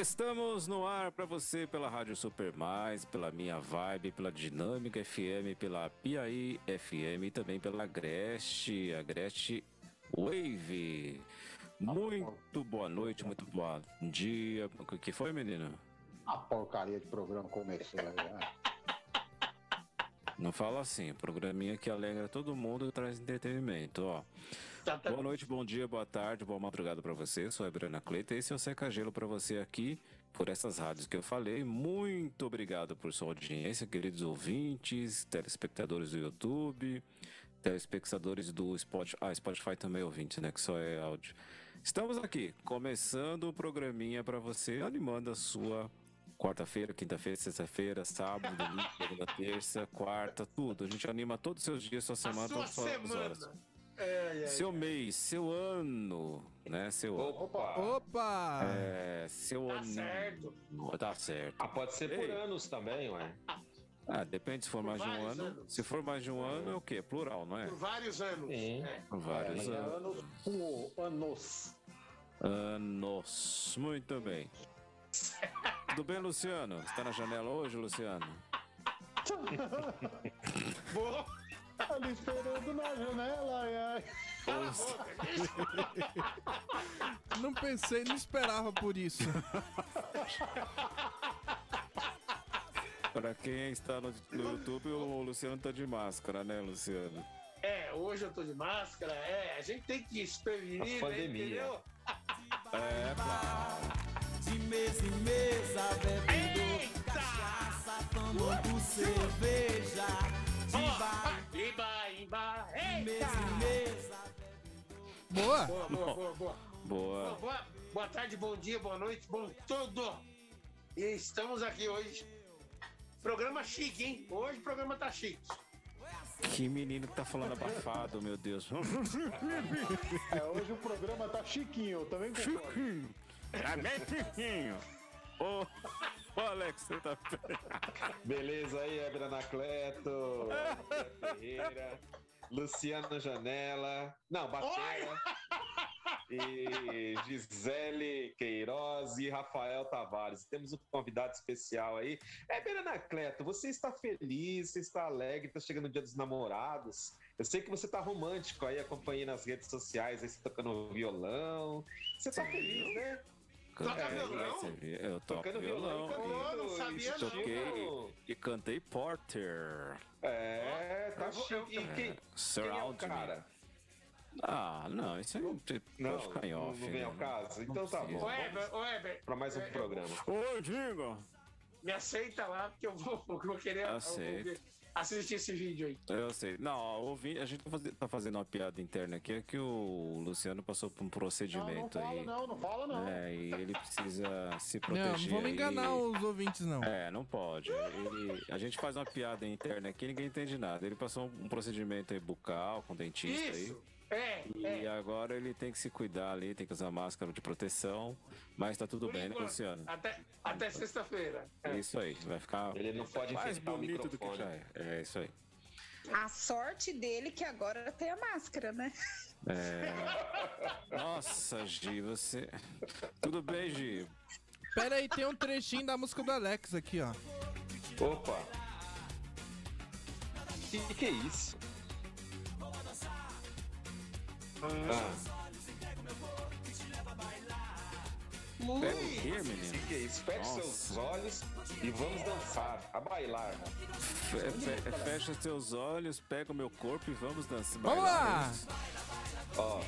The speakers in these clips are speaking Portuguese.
Estamos no ar para você pela Rádio Super Mais, pela Minha Vibe, pela Dinâmica FM, pela Piaí FM e também pela Agreste, Agreste Wave. Muito boa noite, muito bom dia. O que foi, menino? A porcaria de programa começou. Né? Não fala assim, programinha que alegra todo mundo e traz entretenimento, ó. Tá, tá. Boa noite, bom dia, boa tarde, boa madrugada para você. Sou a Brana Cleita. Esse é o Seca Gelo para você aqui por essas rádios que eu falei. Muito obrigado por sua audiência, queridos ouvintes, telespectadores do YouTube, telespectadores do Spotify. Ah, Spotify também é ouvinte, né? Que só é áudio. Estamos aqui, começando o programinha para você, animando a sua quarta-feira, quinta-feira, sexta-feira, sábado, domingo, segunda, terça, quarta, tudo. A gente anima todos os seus dias, sua semana, todas as horas. É, é, seu é. mês, seu ano, né? Seu Opa! Opa! É, seu tá ano. Certo. Tá certo. Ah, pode ser por Ei. anos também, ué. Ah, depende se for por mais de um ano. Anos. Se for mais de um ano, é o quê? Plural, não é? Por vários anos. Sim. É. Por vários é, anos. Anos. Anos. Anos. Muito bem. Tudo bem, Luciano? Você tá na janela hoje, Luciano? Boa! Ali esperando na janela, ai, ai. Não pensei, não esperava por isso. Para quem está no, no, YouTube, o Luciano tá de máscara, né, Luciano? É, hoje eu tô de máscara, é, a gente tem que se prevenir, né, entendeu? É, claro. De mesa em mesa, bebendo cachaça, tomando cerveja Iba, Iba, Mesa em mesa. Boa. Boa, boa, boa, boa. Boa. Boa, boa tarde, bom dia, boa noite, bom tudo. E estamos aqui hoje. Programa chique, hein? Hoje o programa tá chique. Que menino que tá falando abafado, meu Deus. É, hoje o programa tá chiquinho, também concordo. Chiquinho. Tá bem chiquinho. Ô, ô Alex, você tá. Beleza aí, Ebra Anacleto, Ferreira, Luciano Janela. Não, Batera. E Gisele Queiroz e Rafael Tavares. Temos um convidado especial aí. É, Beranacleto, você está feliz, você está alegre, está chegando o dia dos namorados. Eu sei que você está romântico aí, acompanhando nas redes sociais, aí você tocando violão. Você está feliz, né? Toca é, violão? Eu toco Tocando violão. violão. Eu não sabia Toquei e cantei Porter. É, tá chique. E quem, Surround quem é o cara? Ah, não, isso aí não, não ficar em off. Não vem né? ao caso? Então tá bom. Ô, Eber, ô, Eber. Pra mais um é, programa. Oi, diga. Me aceita lá, porque eu vou, eu vou querer... Aceito assistir esse vídeo aí. Eu sei. Não, ouvi, a gente tá fazendo uma piada interna aqui, é que o Luciano passou por um procedimento não, não aí. Fala, não, não fala não. É, e ele precisa se proteger. Não, não vamos enganar os ouvintes, não. É, não pode. Ele, a gente faz uma piada interna aqui ninguém entende nada. Ele passou um procedimento aí bucal com dentista Isso. aí. É, e é. agora ele tem que se cuidar ali, tem que usar máscara de proteção, mas tá tudo Por bem, né, enquanto, né, Luciano? Até, até sexta-feira. É. Isso aí, vai ficar ele não pode mais bonito do que já é. É isso aí. A sorte dele que agora tem a máscara, né? É... Nossa, Gi, você. Tudo bem, Gi? Pera aí, tem um trechinho da música do Alex aqui, ó. Opa! Que que é isso? Ah. Pega o quê, menino? Que isso? Feche seus olhos e vamos dançar, a bailar. Fe, fe, fecha seus olhos, pega o meu corpo e vamos dançar. Vamos lá! Ó.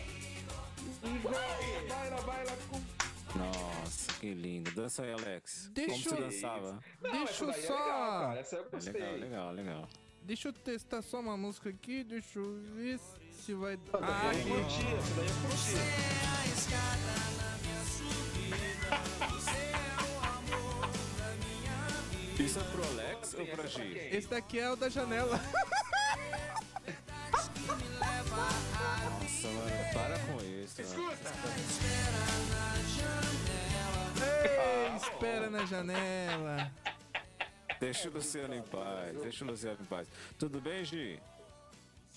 Baila, baila, com. Nossa, que lindo. Dança aí, Alex. Deixa Como você dançava? Não, deixa eu só. É legal, cara. Essa eu gostei. Legal, legal, legal. Deixa eu testar só uma música aqui, deixa eu ver se vai. Ah, eu curti, essa daí eu curti. Você é a escada Isso é pro Alex ou pra Gi? Esse daqui é o da janela. Nossa, mano, para com isso. Escuta! Ei, espera na janela. Deixa o Luciano em paz, deixa o Luciano em paz. Tudo bem, Gi?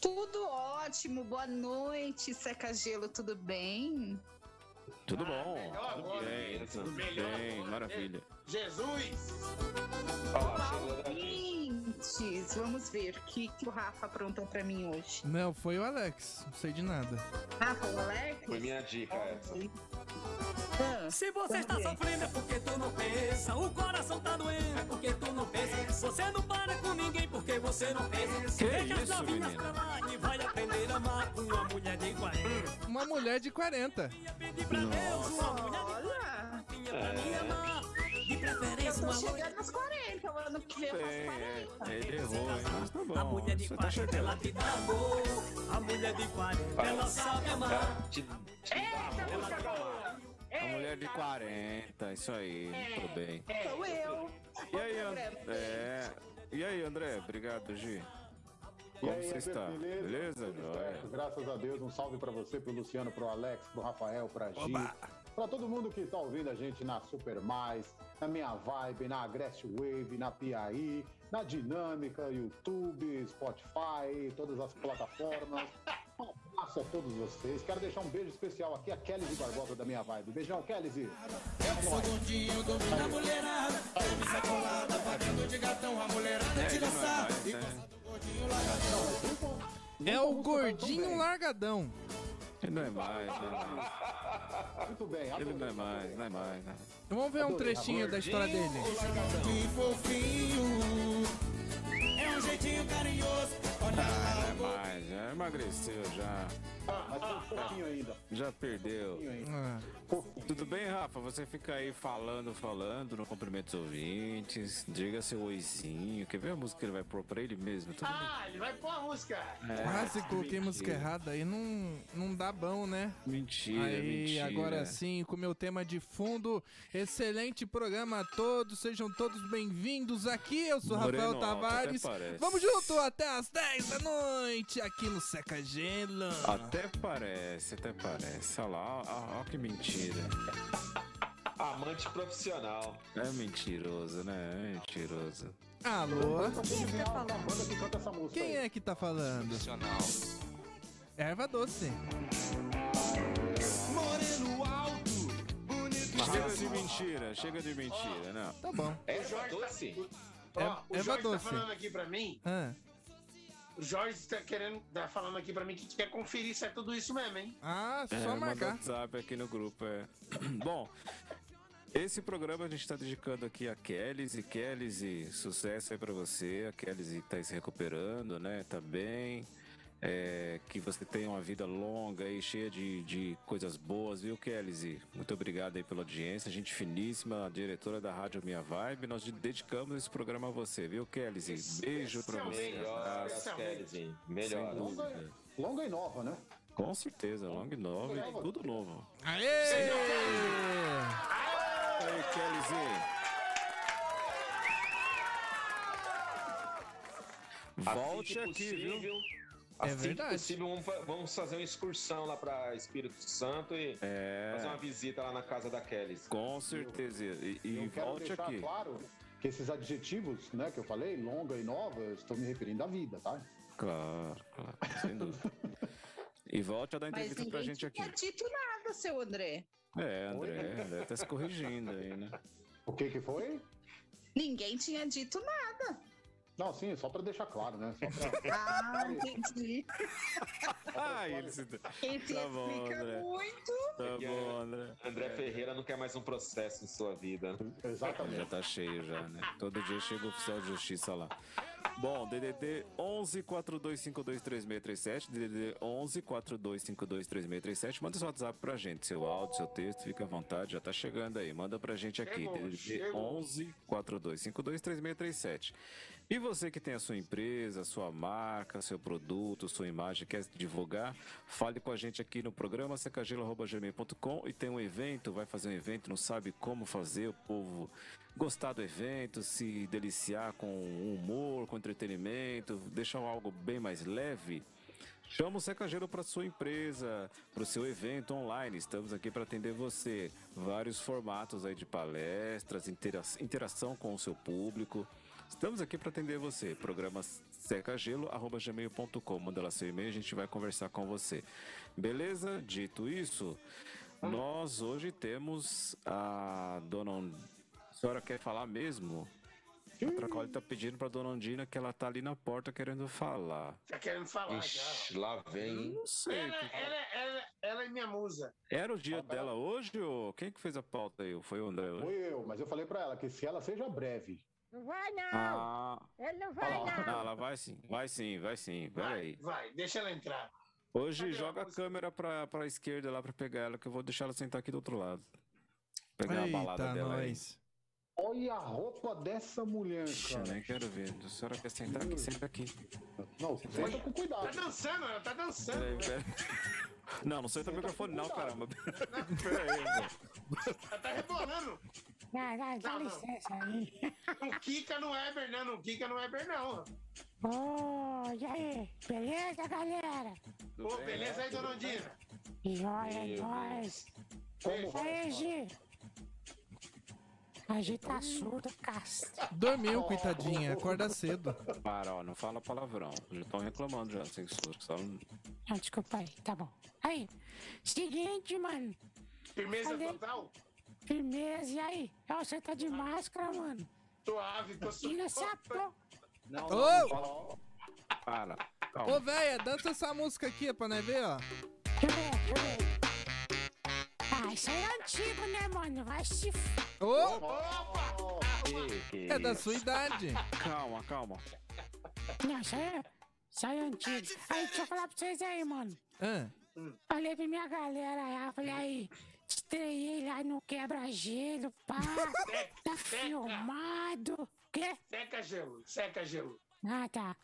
Tudo ótimo, boa noite, Seca Gelo, tudo bem? Tudo bom? melhor Tudo agora, bem, tudo Melhor bem, agora. maravilha. Jesus! Olha lá, chegou Dadinho. Ouvintes, vamos ver o que, que o Rafa aprontou pra mim hoje. Não, foi o Alex. Não sei de nada. Rafa, o Alex? Foi minha dica essa. Se você está sofrendo é porque tu não pensa. O coração tá doendo é porque tu não pensa. Você não para com ninguém porque você não pensa. Que Deixa as isso, novinhas menino? pra lá e vai aprender a amar uma mulher de 40. Uma mulher de 40. Ia pedir pra Deus uma mulher de olha, 40 pra me amar. De eu preferência tô uma mulher. chegando nos 40, o ano que vem eu faço Bem, 40. é, ele errou, hein? Mas tá A bom, mulher de você tá 40 ela chegando. te dá amor. A mulher de 40 ela sabe amar. Te, te Eita, música boa! A mulher de 40, isso aí, tudo bem. Sou eu. E aí, André? É... E aí, André? Obrigado, Gi. E Como aí, você está? Beleza? Beleza, Graças a Deus. Um salve pra você, pro Luciano, pro Alex, pro Rafael, pra Gi. Pra todo mundo que tá ouvindo a gente na Super Mais, na Minha Vibe, na Agreste Wave, na Piaí, na Dinâmica, YouTube, Spotify, todas as plataformas. Um abraço a todos vocês. Quero deixar um beijo especial aqui a Kelly de Barbosa da Minha Vibe. Beijão, Kelly. Sou gordinho, domina a mulherada. Camisa colada, de gatão. A mulherada É, tira não é sarro. né? É o gordinho largadão. Ele não é mais, não é mais. Muito bem, Ele não é mais, não é mais, né? Vamos ver um trechinho da história dele. Que fofinho. É um jeitinho carinhoso. Olha Ah, não é mais, já emagreceu, já. Mas tem um pouquinho ainda. Já perdeu. pouquinho ainda. Ah. Tudo bem, Rafa? Você fica aí falando, falando, no cumprimento dos ouvintes. Diga seu oizinho. Quer ver a música que ele vai pôr pra ele mesmo? Tudo Ah, ele vai pôr a música. É, quase coloquei mentira. música errada aí. Não, não dá bom, né? Mentira, Aí, mentira. agora sim, com o meu tema de fundo. Excelente programa a todos, sejam todos bem-vindos aqui. Eu sou Moreno Rafael alto, Tavares. Parece. Vamos junto até as 10 da noite aqui no Seca Gelo. Até parece, até parece. Olha lá, ó que mentira. Amante profissional. É mentiroso, né? É mentiroso. Alô? Quem é que canta essa música Quem aí? é que tá falando? Profissional. Erva doce. Moreno alto, bonito. Chega de mentira, chega de mentira, né? Tá bom. Jorge doce? Ó, É- o Eva Jorge Doce. tá falando aqui pra mim. Ah, O Jorge tá querendo, tá falando aqui pra mim que quer conferir se é tudo isso mesmo, hein? ah É, só manda marcar. WhatsApp aqui no grupo, é. Bom, esse programa a gente está dedicando aqui a Kellys e Kellys sucesso aí pra você. A Kellys tá se recuperando, né? Tá bem. É, que você tenha uma vida longa e cheia de, de coisas boas, viu, Kellys? Muito obrigado aí pela audiência. Gente finíssima, diretora da Rádio Minha Vibe. Nós dedicamos esse programa a você, viu, Kellys? Beijo pra você. Melhor Melhor. dúvida. Longa e nova, né? Com certeza, long novo e tudo novo. Aê! Aí, Kellyzinho. Volte aqui, viu? É Assim que verdade. possível, vamos, vamos fazer uma excursão lá pra Espírito Santo e fazer uma É, visita lá na casa da Kelly. com certeza. E, e eu quero volte deixar aqui. claro que esses adjetivos, né, que eu falei, longa e nova, eu estou me referindo à vida, tá? Claro, claro, sem dúvida. E volte a dar Mas entrevista pra ninguém gente aqui. tinha dito nada, seu André. É, André, André tá se corrigindo aí, né? O que que foi? Ninguém tinha dito nada. Não, sim, só para deixar claro, né? Só pra... Ah, entendi. Ah, ele se... Esse Tá explica André. muito. Tá bom, André. André Ferreira não quer mais um processo em sua vida. Já Exatamente. tá cheio já, né? Todo dia chega o oficial de justiça lá. Bom, DDD 11 42523637, DDD 11 42523637. Manda seu WhatsApp pra gente, seu áudio, seu texto, fica à vontade, já tá chegando aí. Manda pra gente aqui, Chegou, DDD chegou. 11 42523637. E você que tem a sua empresa, sua marca, seu produto, sua imagem, quer divulgar, fale com a gente aqui no programa secagelo.gmail.com e tem um evento, vai fazer um evento, não sabe como fazer, o povo gostar do evento, se deliciar com humor, com entretenimento, deixar algo bem mais leve. Chama o Secagelo para sua empresa, para o seu evento online. Estamos aqui para atender você. Vários formatos aí de palestras, intera- interação com o seu público. Estamos aqui para atender você. Programa secagelo.gmail.com. Manda lá seu e-mail, a gente vai conversar com você. Beleza? Dito isso, Nós hoje temos a dona. On- A senhora quer falar mesmo? A Tracoli tá pedindo pra dona Ondina que ela tá ali na porta querendo falar. Tá querendo falar Ixi, lá vem. Não já. sei. Ela, ela, ela, ela é minha musa. Era o dia dela hoje ou quem que fez a pauta aí? Foi o André hoje? Fui eu, mas eu falei pra ela que se ela seja breve. Não vai não. Ah, Ele não vai Ó, não. não, ela vai sim, vai sim, vai sim. Pera Vai, aí. vai, deixa ela entrar. Hoje Cadê a joga a música? câmera pra, pra esquerda lá pra pegar ela, que eu vou deixar ela sentar aqui do outro lado. Pegar a balada Eita, dela aí. nós. Olha a roupa dessa mulher, Ixi, eu cara. nem quero ver. A senhora quer sentar aqui, senta aqui. Não, senta com Tá cuidado. dançando, ela tá dançando. Peraí, peraí. Não, não senta no microfone não, caramba. Peraí. Ela tá rebolando. Vai, vai, dá Não, não. licença aí. Não quica no Eber, não. Não quica no Eber, não. Ô, e aí? Beleza, galera? Ô, beleza aí, dona Ondina? Joia, vai? aí, Gi? A Gi tá surda, casta. Dormiu, coitadinha. Acorda cedo. Para, ó, não fala palavrão. Já estão reclamando já, censura. Só... Não, desculpa aí, tá bom. Aí, seguinte, mano. Firmeza Cadê? total? Firmeza, e aí? Ó, você tá de máscara, mano. Suave, tô Tira suave. essa porra. Não, Ô! não, fala- Para. Ô, Calma. véia, dança essa música aqui pra nós ver, ó. Deixa eu ver, deixa eu ver. Ah, isso aí é antigo, né, mano? Vai se. Ô, Opa! Que- que é da sua idade. Calma, calma. Não, isso aí é, isso aí é antigo. Aí, deixa eu falar pra vocês aí, mano. Ah, Falei pra minha galera aí, falei aí, estreiei lá no quebra-gelo, pá, tá filmado. Quê? Seca gelo, seca gelo. Ah, tá.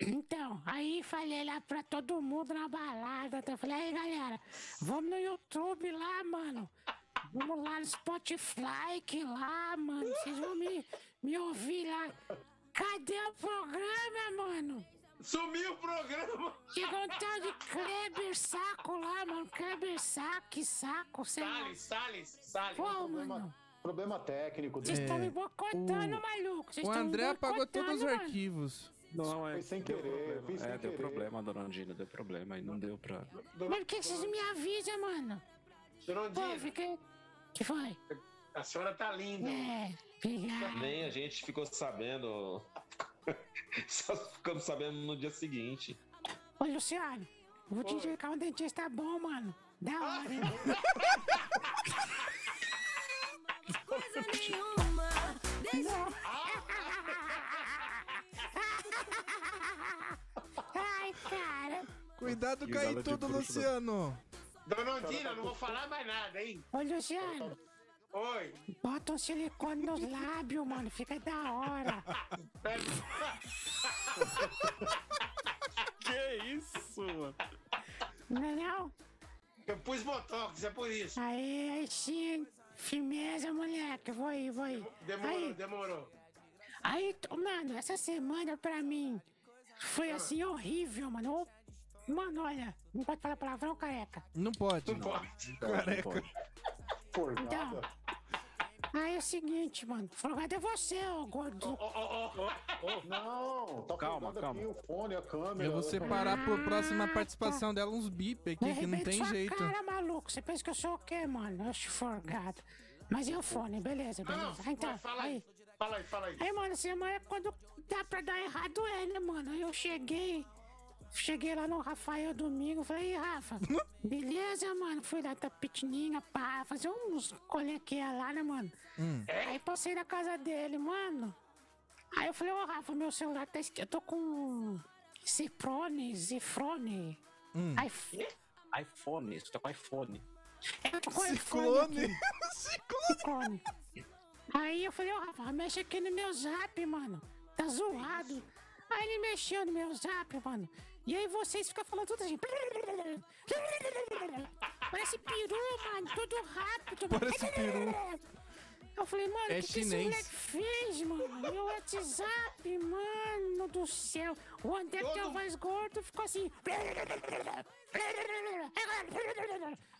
Então, aí falei lá pra todo mundo na balada, tá? falei, aí galera, vamos no YouTube lá, mano. Vamos lá no Spotify, que lá, mano, vocês vão me, me ouvir lá. Cadê o programa, mano? Sumiu o programa. Chegou um tal de Kleber Saco lá, mano. Kleber Saco, que saco, sei lá. Salles, Salles, Salles. Pô, mano. Problema técnico. Vocês estão É, me boicotando, o- maluco. Vocês o tão me André apagou boicotando, todos os mano. arquivos. Não, é. Foi sem deu querer, problema. fiz sem É, deu querer. problema, dona Andina, deu problema. Aí não deu pra. Mas por que vocês me avisam, mano? Dona Pô, Ondina, fiquei... que foi? a senhora tá linda. É, obrigado. Nem a gente ficou sabendo. Só ficamos sabendo no dia seguinte. Ô, Luciano, vou te indicar um dentista bom, mano. Da hora, hein? Coisa nenhuma. Deixa Ai, cara. Cuidado com Risada aí de tudo. Luciano. Dona Ondina, não vou falar mais nada, hein? Ô, Luciano, Oi. bota um silicone nos lábios, mano. Fica da hora. Que isso, mano? Não é não? Eu pus botox, é por isso. Aí, aí sim. Firmeza, moleque. Vou aí, vou aí. Demorou, Aí, demorou. aí, mano, essa semana pra mim foi assim horrível, mano. Mano, olha, não pode falar palavrão, careca. Não pode. Não pode. Careca. Forgada. Aí é o seguinte, mano. Folgado é você, ô gordo. Ó, ó, ó. Não, tá Calma, forgado calma. aqui o fone, a câmera. Eu vou separar por próxima participação dela uns bip aqui que não tem sua jeito. cara, maluco. Você pensa que eu sou o quê, mano? Eu sou folgado. Mas e o fone? Beleza, Não, beleza. não, então, fala aí. aí. Fala aí, fala aí. Aí, mano, semana quando dá pra dar errado é, né, mano? Aí eu cheguei. Cheguei lá no Rafael domingo, falei, "Ih, Rafa, beleza, mano? Fui lá da Pitininha, pá, fazer uns colequinha lá, né, mano? Hum. Aí passei na casa dele, mano. Aí eu falei, ô Rafa, meu celular tá esquecido. Eu tô com Ziprone, Zifrone. Hum. Aí, iPhone, você tá com iPhone. eu tô com iPhone Ciclone. Ciclone. Aí eu falei, ô Rafa, mexe aqui no meu zap, mano. Tá zoado. Aí ele mexeu no meu zap, mano. E aí vocês ficam falando tudo assim. Parece peru, mano. Tudo rápido. Parece peru. Eu falei, mano, o É que, que esse moleque fez, mano? Meu WhatsApp, mano do céu. O André que tem a Todo- voz gordo ficou assim.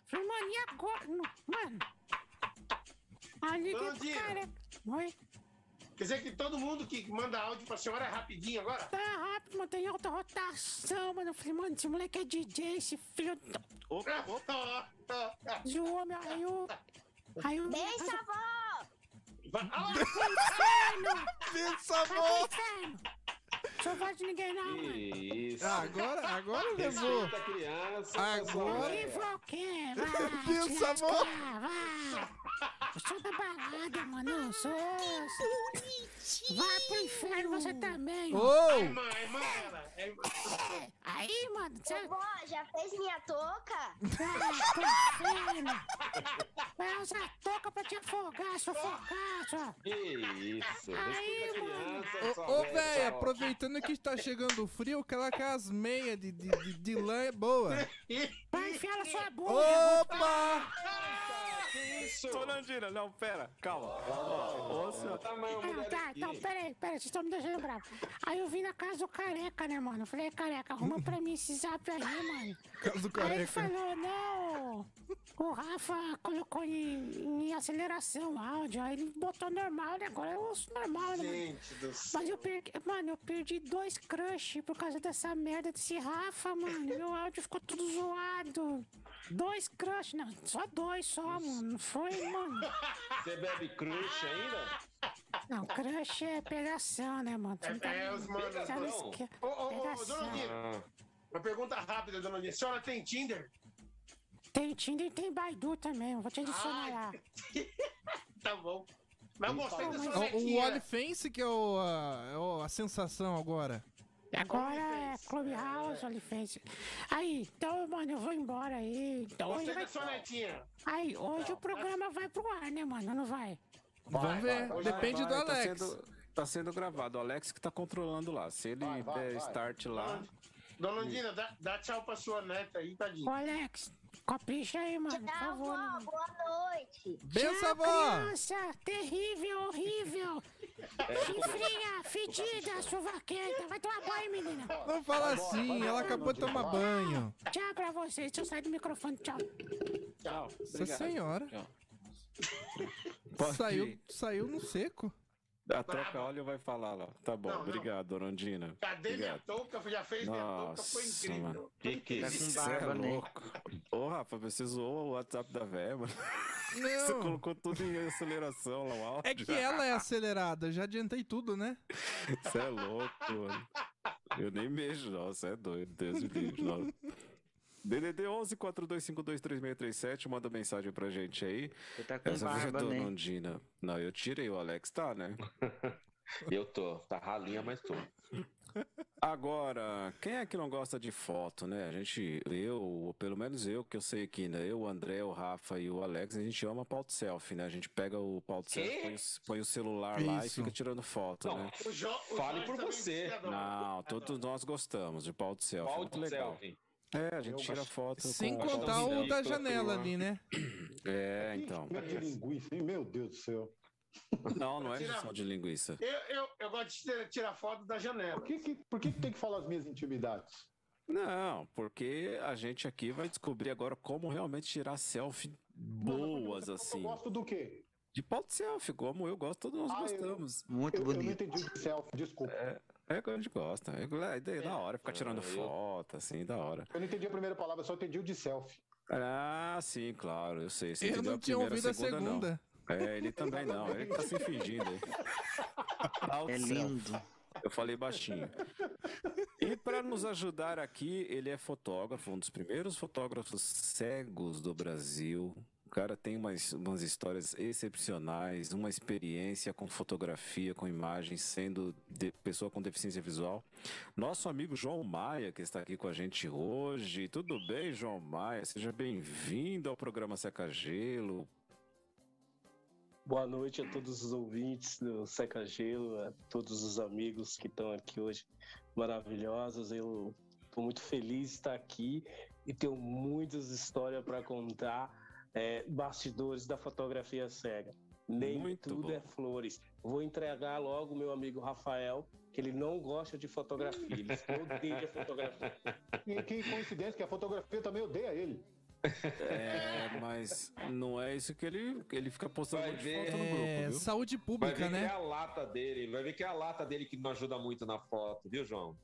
Falei, mano, e agora? Mano. Ali dentro, dia. cara. Oi? Quer dizer que todo mundo que manda áudio pra senhora é rapidinho agora? Tá rápido, mano, tem alta rotação, mano. Eu falei, mano, esse moleque é DJ, esse filho. Opa, opa. Zoou, meu. Aí o. Aí o. Deixa, avó! Vai- Ah! Pensa, inferno! Sou voz de ninguém, não, mano. Que isso. Agora, agora levou. Respeita a criança. Agora- Que pessoal. vou o quê? Vai, Pensa, vai. Eu sou da balada, mano. Eu sou. Vai pro inferno você também. É Ô! irmã, é irmã dela. É irmã. Aí, mano, você Vó, já fez minha touca? vai pro inferno. Vai usar touca pra te afogar, seu fogaço. Que isso. Aí, a mano. Ô, ô véi, sua- aproveitando que está chegando o frio, aquela com as meias de, de, de, de lã é boa. Vai enfiar na sua boca. Opa! Que isso? Tonandina, não, pera, calma. Ó, Ouça. Tamanho Não, mulher tá, aqui. então, peraí, peraí, vocês estão me deixando bravo. Aí eu vim na casa do careca, né, mano? Eu falei, careca, arruma pra mim esse zap aí, mano. Caso do Aí ele careca. falou, não, o Rafa colocou em, em aceleração o áudio, aí ele botou normal, né? Agora eu ouço normal, né, mano? Gente do céu. Mas eu perdi, mano, eu perdi dois crush por causa dessa merda desse Rafa, mano. Meu áudio ficou tudo zoado. Dois crush, não, só dois só, mano. Não foi, mano. Você bebe crush ainda? Não, crush é pegação, né, mano? Você tá- É, é os manos, esque- Ô, ô, ô, dona Nina, Ah, uma pergunta rápida, dona Nina. A senhora tem Tinder? Tem Tinder e tem Baidu também, eu vou te adicionar lá. Tá bom. Mas eu gostei da Mas- sua O. OnlyFans que é, o, a, é a sensação agora. Agora é Clubhouse, OnlyFans. Aí, então, mano, eu vou embora aí. Então, hoje Gostei vai... sua netinha. Aí, hoje o programa vai pro ar, né, mano? Não vai? Vamos ver. vai, Depende do Vai, tá Alex. sendo- Tá sendo gravado, o Alex que tá controlando lá. Se ele Vai, vai, der vai. start lá. Dona Nina, dá, dá tchau pra sua neta aí, Ô, tadinho. Alex, capricha aí, mano, por Tchau, favor. né, vó. mano? Boa noite. Benção, avó! criança! Terrível, horrível! Chifrinha, fedida, suvaquenta! Vai tomar banho, menina! Não fala assim, ela acabou de tomar banho. Tchau pra vocês, deixa eu sair do microfone, tchau. Tchau. Nossa senhora. Tchau. Saiu, saiu no seco. A troca óleo vai falar lá. Tá bom, Não, não. obrigado, dona Andina. Cadê minha Obrigado. touca? Já fez minha touca, Nossa, foi incrível. mano. que que é isso? Você é louco. Ô, Rafa, você zoou o WhatsApp da véia, mano. Você Não. colocou tudo em aceleração lá, o áudio. É que ela é acelerada, já adiantei tudo, né? Você é louco, mano. Eu nem mexo, não. Você é doido. Deus me livre, não. DDD 11 42523637, manda mensagem pra gente aí. Você tá com Essa barba, né? Andina. Não, eu tirei, o Alex tá, né? Eu tô. Tá ralinha, mas tô. Agora, quem é que não gosta de foto, né? A gente, eu, ou pelo menos eu, que eu sei aqui, né? Eu, o André, o Rafa e o Alex, a gente ama pauta selfie, né? A gente pega o pauta selfie, põe, o- põe o celular lá e Isso. fica tirando foto, Não, né? O Jo- o Fale por também você. Não, todos nós gostamos de pauta selfie, legal. selfie? É, a gente Eu tira foto Sem com contar o da janela ali, né? É, então. Meio de linguiça, hein? Meu Deus do céu. Não, não é só de linguiça. Eu, eu, eu gosto de tirar- tirar foto da janela. Por que, que, por que, que tem que falar as minhas intimidades? Não, porque a gente aqui vai descobrir agora como realmente tirar selfie boas, assim. Eu gosto do quê? De pauta selfie, como eu gosto, todos nós Ah, eu- gostamos. Muito Eu, eu não bonito. entendi de selfie, desculpa. É que a gente gosta. É, é da hora ficar tirando foto, assim, da hora. Eu não entendi a primeira palavra, só entendi o de selfie. Ah, sim, claro, eu sei. Você Eu entendeu não tinha primeira, ouvido a segunda, não. segunda. É, ele também não. Ele tá se fingindo aí. É lindo. Eu falei baixinho. E para nos ajudar aqui, ele é fotógrafo, um dos primeiros fotógrafos cegos do Brasil. O cara tem umas, umas histórias excepcionais, uma experiência com fotografia, com imagens, sendo pessoa com deficiência visual. Nosso amigo João Maia, que está aqui com a gente hoje. Tudo bem, João Maia? Seja bem-vindo ao programa Seca Gelo. Boa noite a todos os ouvintes do Seca Gelo, a todos os amigos que estão aqui hoje maravilhosos. Eu estou muito feliz de estar aqui e tenho muitas histórias para contar, é, bastidores da fotografia cega. Nem Muito tudo bom. é flores. Vou entregar logo o meu amigo Rafael, que ele não gosta de fotografia, ele odeia fotografia. E que coincidência que a fotografia também odeia ele. É, mas não é isso que ele, ele fica postando Vai ver. foto no grupo, É, viu? saúde Vai pública, ver que é né? a lata dele, vai ver que é a lata dele que não ajuda muito na foto, viu, João?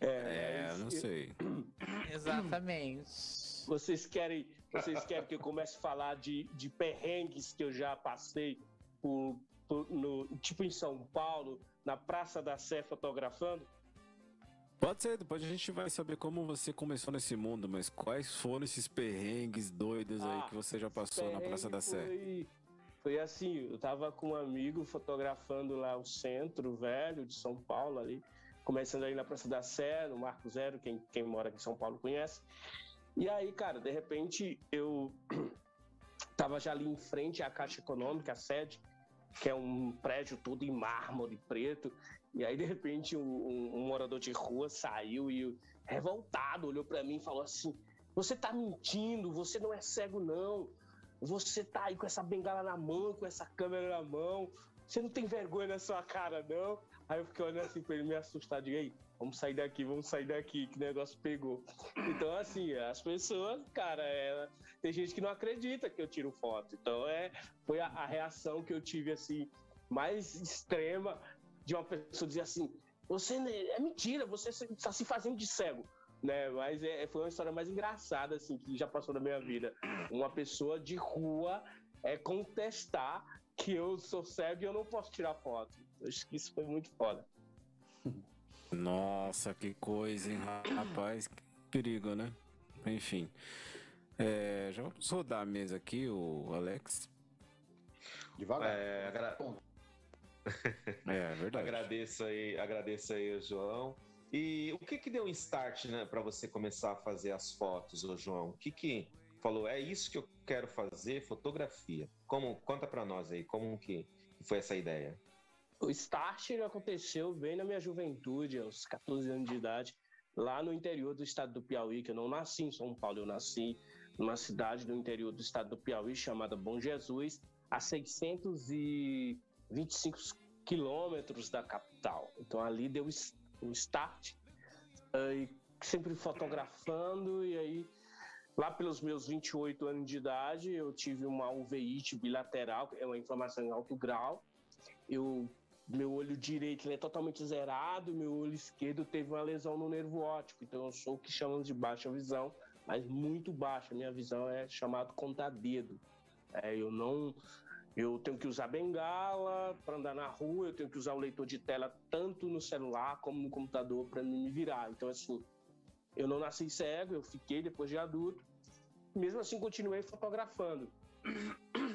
É, mas não sei. Exatamente. Vocês querem, vocês querem que eu comece a falar de, de perrengues que eu já passei por, por- no, tipo em São Paulo, na Praça da Sé fotografando? Pode ser, depois a gente vai saber como você começou nesse mundo, mas quais foram esses perrengues doidos aí Ah, que você já passou na Praça da Sé? Foi, foi assim, eu tava com um amigo fotografando lá o centro velho de São Paulo ali, começando aí na Praça da Sé, no Marco Zero, quem, quem mora aqui em São Paulo conhece. E aí, cara, de repente eu tava já ali em frente à Caixa Econômica, a sede, que é um prédio todo em mármore preto. E aí, de repente, um, um- morador de rua saiu e, revoltado, olhou pra mim e falou assim: Você tá mentindo, você não é cego, não. Você tá aí com essa bengala na mão, com essa câmera na mão. Você não tem vergonha na sua cara, não. Aí eu fiquei olhando assim pra ele, me assustado. Digo, aí, vamos sair daqui, vamos sair daqui, que negócio pegou. Então, assim, as pessoas, cara, é, tem gente que não acredita que eu tiro foto. Então, é, foi a, a reação que eu tive, assim, mais extrema de uma pessoa dizer assim: você é mentira, você está se fazendo de cego. Né, mas é, foi uma história mais engraçada assim que já passou na minha vida. Uma pessoa de rua é contestar que eu sou cego e eu não posso tirar foto. Eu acho que isso foi muito foda. Nossa, que coisa, hein, rapaz? Que perigo, né? Enfim. É, já vamos rodar a mesa aqui, o Alex. Devagar. É, agra- É, é verdade. agradeço aí, agradeço aí, João. E o que que deu um start, né, para você começar a fazer as fotos, ô João? O que que falou? É isso que eu quero fazer, fotografia. Como conta para nós aí, como que foi essa ideia? O start aconteceu bem na minha juventude, aos 14 anos de idade, lá no interior do estado do Piauí, que eu não nasci em São Paulo, eu nasci numa cidade do interior do estado do Piauí chamada Bom Jesus, a 625 quilômetros da capital. Então ali deu o start, aí, sempre fotografando, e aí lá pelos meus 28 anos de idade eu tive uma uveíte bilateral, é uma inflamação em alto grau, eu meu olho direito é totalmente zerado, meu olho esquerdo teve uma lesão no nervo óptico, então eu sou o que chamamos de baixa visão, mas muito baixa. Minha visão é chamado conta-dedo. É, eu não, eu tenho que usar bengala para andar na rua, eu tenho que usar o leitor de tela tanto no celular como no computador para me virar. Então assim, eu não nasci cego, eu fiquei depois de adulto. Mesmo assim, continuei fotografando.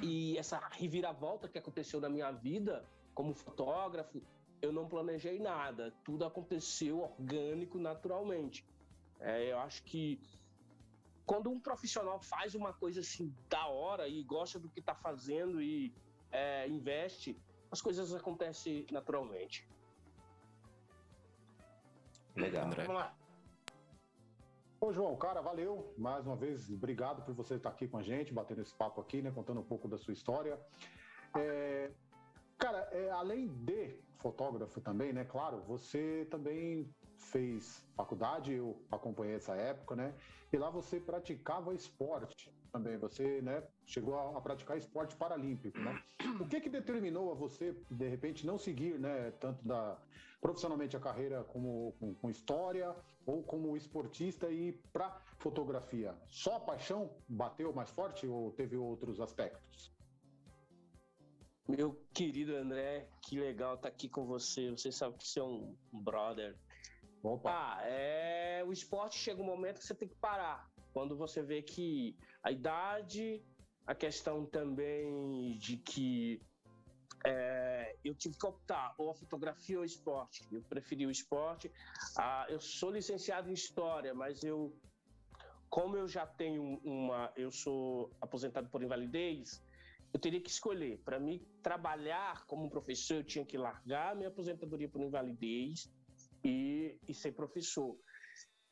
E essa reviravolta que aconteceu na minha vida como fotógrafo, eu não planejei nada. Tudo aconteceu orgânico, naturalmente. É, eu acho que quando um profissional faz uma coisa assim da hora e gosta do que está fazendo e é, investe, as coisas acontecem naturalmente. Legal. André. Vamos lá. Ô, João, cara, valeu. Mais uma vez, obrigado por você estar aqui com a gente, batendo esse papo aqui, né? Contando um pouco da sua história. É, cara, é, além de fotógrafo também, né? Claro, você também fez faculdade, eu acompanhei essa época, né? E lá você praticava esporte também. Você, né, chegou a, praticar esporte paralímpico, né? O que que determinou a você, de repente, não seguir, né, tanto da profissionalmente a carreira como com, com história ou como esportista e para fotografia? Só a paixão bateu mais forte ou teve outros aspectos? Meu querido André, que legal estar aqui com você. Você sabe que você é um um brother. Opa, Ah, é. O esporte chega um momento que você tem que parar. Quando você vê que a idade, a questão também de que é, eu tive que optar ou a fotografia ou o esporte. Eu preferi o esporte. Ah, eu sou licenciado em história, mas eu, como eu já tenho uma, eu sou aposentado por invalidez, eu teria que escolher. Para mim trabalhar como professor, eu tinha que largar minha aposentadoria por invalidez e, e ser professor.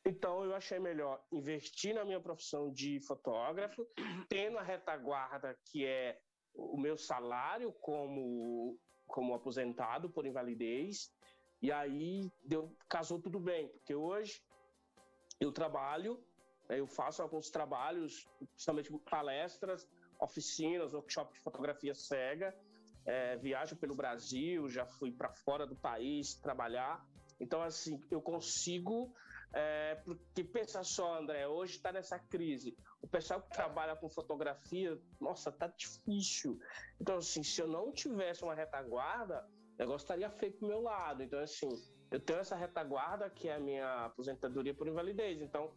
Então eu achei melhor investir na minha profissão de fotógrafo, tendo a retaguarda que é o meu salário como, como aposentado por invalidez, e aí deu, casou tudo bem, porque hoje eu trabalho Eu faço alguns trabalhos, principalmente palestras, oficinas, workshop de fotografia cega. É, viajo pelo Brasil, já fui para fora do país trabalhar. Então, assim, eu consigo. É, porque pensa só, André, hoje está nessa crise. O pessoal que trabalha com fotografia, nossa, tá difícil. Então, assim, se eu não tivesse uma retaguarda, o negócio estaria feio pro meu lado. Então, assim, eu tenho essa retaguarda que é a minha aposentadoria por invalidez. Então,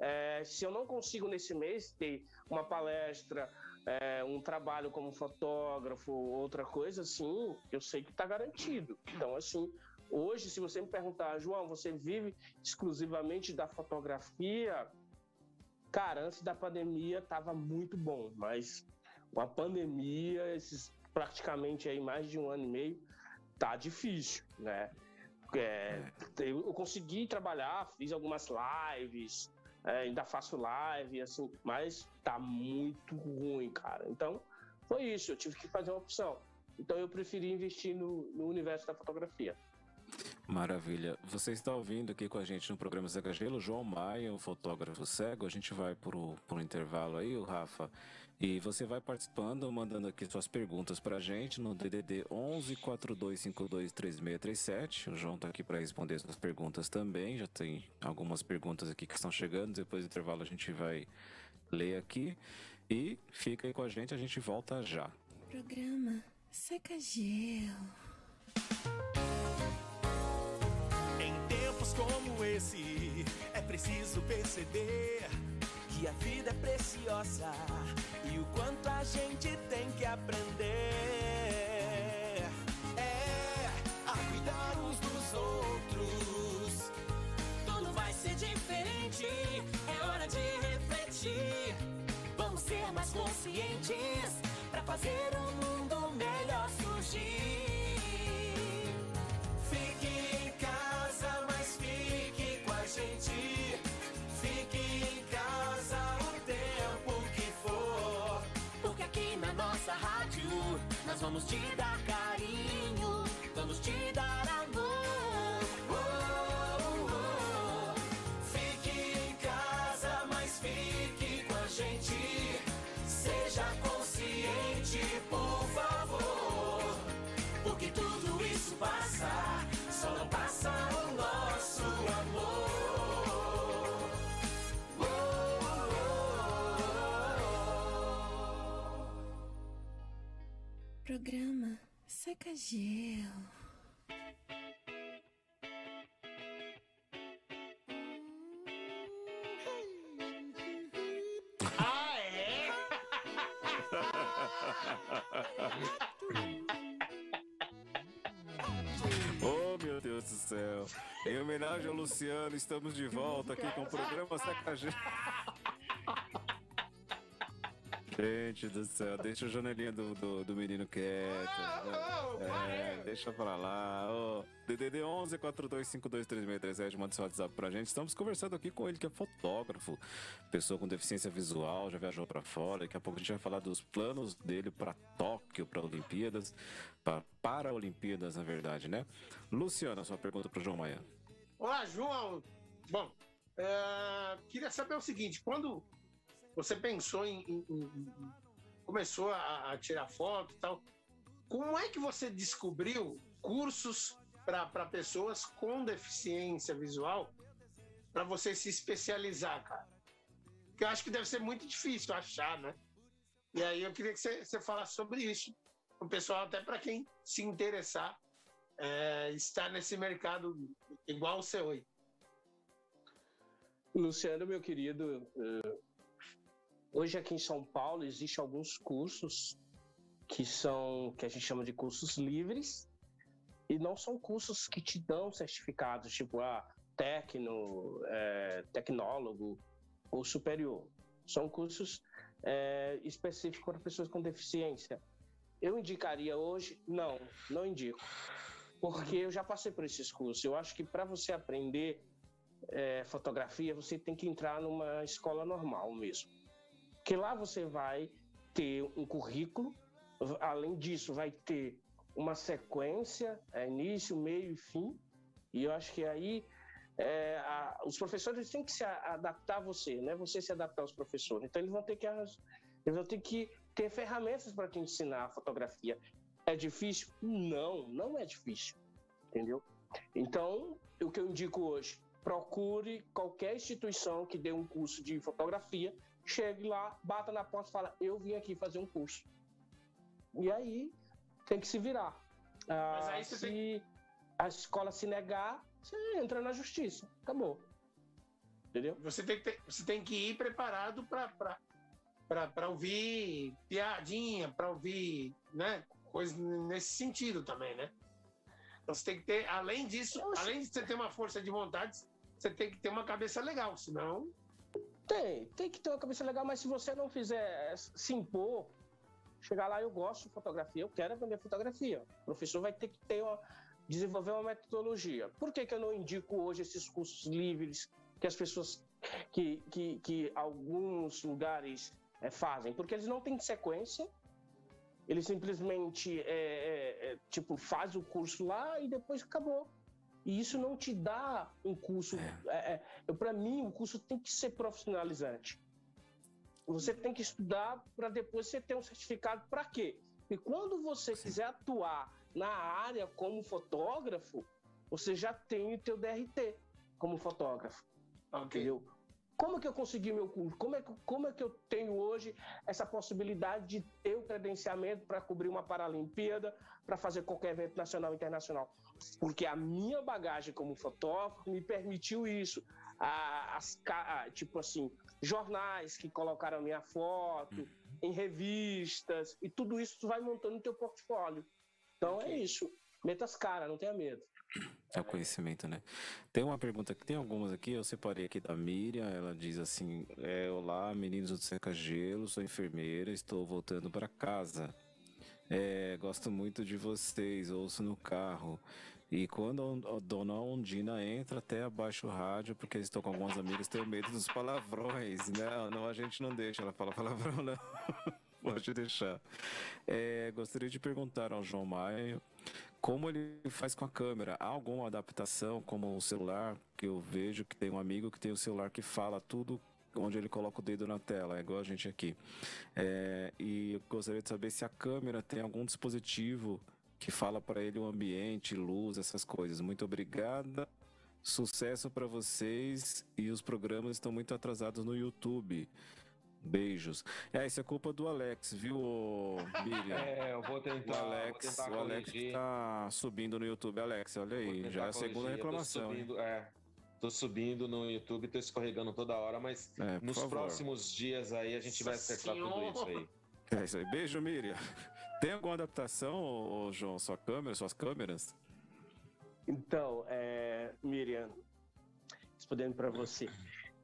é, se eu não consigo nesse mês ter uma palestra, é, um trabalho como fotógrafo, outra coisa assim, eu sei que está garantido. Então, assim, hoje, se você me perguntar, João, você vive exclusivamente da fotografia? Cara, antes da pandemia estava muito bom, mas com a pandemia, esses praticamente aí mais de um ano e meio, tá difícil, né? É, eu consegui trabalhar, fiz algumas lives, é, ainda faço live, assim, mas tá muito ruim, cara. Então, foi isso, eu tive que fazer uma opção. Então, eu preferi investir no, no universo da fotografia. Maravilha. Você está ouvindo aqui com a gente no programa Zé Gelo, João Maia, um fotógrafo cego. A gente vai por um intervalo aí, o Rafa. E você vai participando, mandando aqui suas perguntas para a gente no DDD 11 4252 3637. O João está aqui para responder suas perguntas também. Já tem algumas perguntas aqui que estão chegando. Depois do intervalo a gente vai ler aqui. E fica aí com a gente, a gente volta já. Programa Seca Gelo. como esse, é preciso perceber que a vida é preciosa e o quanto a gente tem que aprender. É a cuidar uns dos outros. Tudo vai ser diferente, é hora de refletir. Vamos ser mais conscientes para fazer um mundo melhor surgir. Nós vamos Seca Gelo. Ah, é? Oh, meu Deus do céu. Em homenagem ao Luciano, estamos de volta aqui com o programa Sacagê. Gente do céu, deixa a janelinha do, do, do menino quieto. É, deixa pra lá. Oh, DDD 11 42523637, manda seu WhatsApp pra gente. Estamos conversando aqui com ele, que é fotógrafo, pessoa com deficiência visual, já viajou pra fora. Daqui a pouco a gente vai falar dos planos dele pra Tóquio, pra Olimpíadas, pra Paralimpíadas, na verdade, né? Luciana, sua pergunta pro João Maia. Olá, João. Bom, é, queria saber o seguinte: quando você pensou em. em- em- começou a, a tirar foto e tal, como é que você descobriu cursos para pessoas com deficiência visual para você se especializar, cara? Porque eu acho que deve ser muito difícil achar, né? E aí eu queria que você, você falasse sobre isso, o pessoal, até para quem se interessar, é, estar nesse mercado igual o seu aí. Luciano, meu querido, eh, hoje aqui em São Paulo existem alguns cursos que são que a gente chama de cursos livres e não são cursos que te dão certificados tipo ah, tecno, eh, tecnólogo ou superior. São cursos eh, específicos para pessoas com deficiência. Eu indicaria hoje? Não, não indico. Porque eu já passei por esses cursos. Eu acho que para você aprender é, fotografia, você tem que entrar numa escola normal mesmo. Porque lá você vai ter um currículo, além disso, vai ter uma sequência, é, início, meio e fim. E eu acho que aí é, a- os professores têm que se adaptar a você, não é você se adaptar aos professores. Então eles vão ter que eles vão ter que ter ferramentas para te ensinar a fotografia. É difícil? Não, não é difícil, entendeu? Então, o que eu indico hoje, procure qualquer instituição que dê um curso de fotografia, chegue lá, bata na porta e fala, eu vim aqui fazer um curso. E aí, tem que se virar. Ah, Mas aí se a escola se negar, você entra na justiça. Acabou. Entendeu? Você tem que, ter- você tem que ir preparado para ouvir piadinha, para ouvir né, coisas nesse sentido também, né? Então você tem que ter, além disso, além de você ter uma força de vontade, você tem que ter uma cabeça legal, senão. Tem, tem que ter uma cabeça legal, mas se você não fizer se impor, chegar lá, eu gosto de fotografia, eu quero aprender fotografia. O professor vai ter que ter uma, desenvolver uma metodologia. Por que, que eu não indico hoje esses cursos livres que as pessoas, que, que, que alguns lugares eh, fazem? Porque eles não têm sequência, ele simplesmente, é, é, é, tipo, faz o curso lá e depois acabou. E isso não te dá um curso. É, é, para mim, o curso tem que ser profissionalizante. Você tem que estudar para depois você ter um certificado. Para quê? E quando você quiser atuar na área como fotógrafo, você já tem o teu DRT como fotógrafo. Entendeu? Como que eu consegui meu curso? Como é, que, como é que eu tenho hoje essa possibilidade de ter o credenciamento para cobrir uma Paralimpíada, para fazer qualquer evento nacional e internacional? Porque a minha bagagem como fotógrafo me permitiu isso. A- as, a- tipo assim, jornais que colocaram minha foto, em revistas, e tudo isso tu vai montando no teu portfólio. Então é isso. Meta as caras, não tenha medo. É o conhecimento, né? Tem uma pergunta aqui, tem algumas aqui, eu separei aqui da Miriam, ela diz assim, é, olá meninos do Seca Gelo, sou enfermeira, estou voltando para casa. É, gosto muito de vocês, ouço no carro. E quando a dona Ondina entra, até abaixo o rádio, porque eles estão com algumas amigas, tenho medo dos palavrões, né? Não, a gente não deixa ela falar palavrão, não. Pode deixar. É, gostaria de perguntar ao João Maia como ele faz com a câmera. Há alguma adaptação, como o celular, que eu vejo que tem um amigo que tem o celular que fala tudo onde ele coloca o dedo na tela, é igual a gente aqui. É, e eu gostaria de saber se a câmera tem algum dispositivo que fala para ele o ambiente, luz, essas coisas. Muito obrigada. Sucesso para vocês e os programas estão muito atrasados no YouTube. Beijos. É, isso é culpa do Alex, viu, Miriam? É, eu vou tentar- O Alex, tentar o Alex tá subindo no YouTube. Alex, olha aí, já é a segunda reclamação. subindo, é, tô subindo no YouTube, tô escorregando toda hora, mas É, nos favor. próximos dias aí a gente vai acertar tudo isso aí. É isso aí. Beijo, Miriam. Tem alguma adaptação, João? Sua câmera, suas câmeras? Então, é, Miriam, respondendo para você,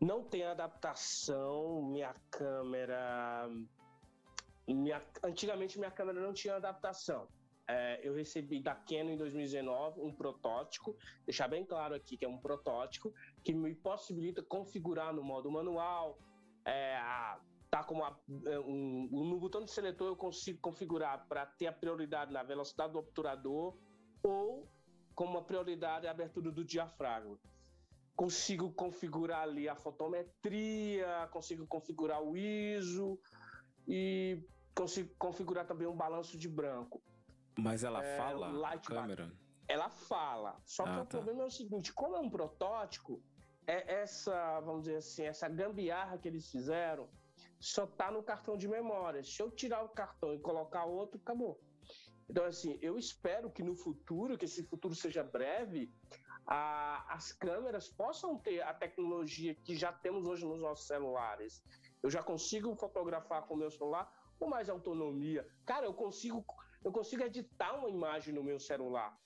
não tem adaptação, minha câmera. Minha, antigamente minha câmera não tinha adaptação. É, eu recebi da Canon em 2019 um protótipo, deixar bem claro aqui que é um protótipo, que me possibilita configurar no modo manual, é, a- tá como a- é, um- no botão de seletor eu consigo configurar para ter a prioridade na velocidade do obturador ou como a prioridade a abertura do diafragma. Consigo configurar ali a fotometria, consigo configurar o ISO e consigo configurar também um balanço de branco. Mas ela É, fala, light câmera? Ela fala, só que Ah, o tá. problema é o seguinte, como é um protótipo, é essa, vamos dizer assim, essa gambiarra que eles fizeram só tá no cartão de memória. Se eu tirar o cartão e colocar outro, acabou. Então, assim, eu espero que no futuro, que esse futuro seja breve, a- as câmeras possam ter a tecnologia que já temos hoje nos nossos celulares. Eu já consigo fotografar com o meu celular com mais autonomia. Cara, eu consigo, eu consigo editar uma imagem no meu celular.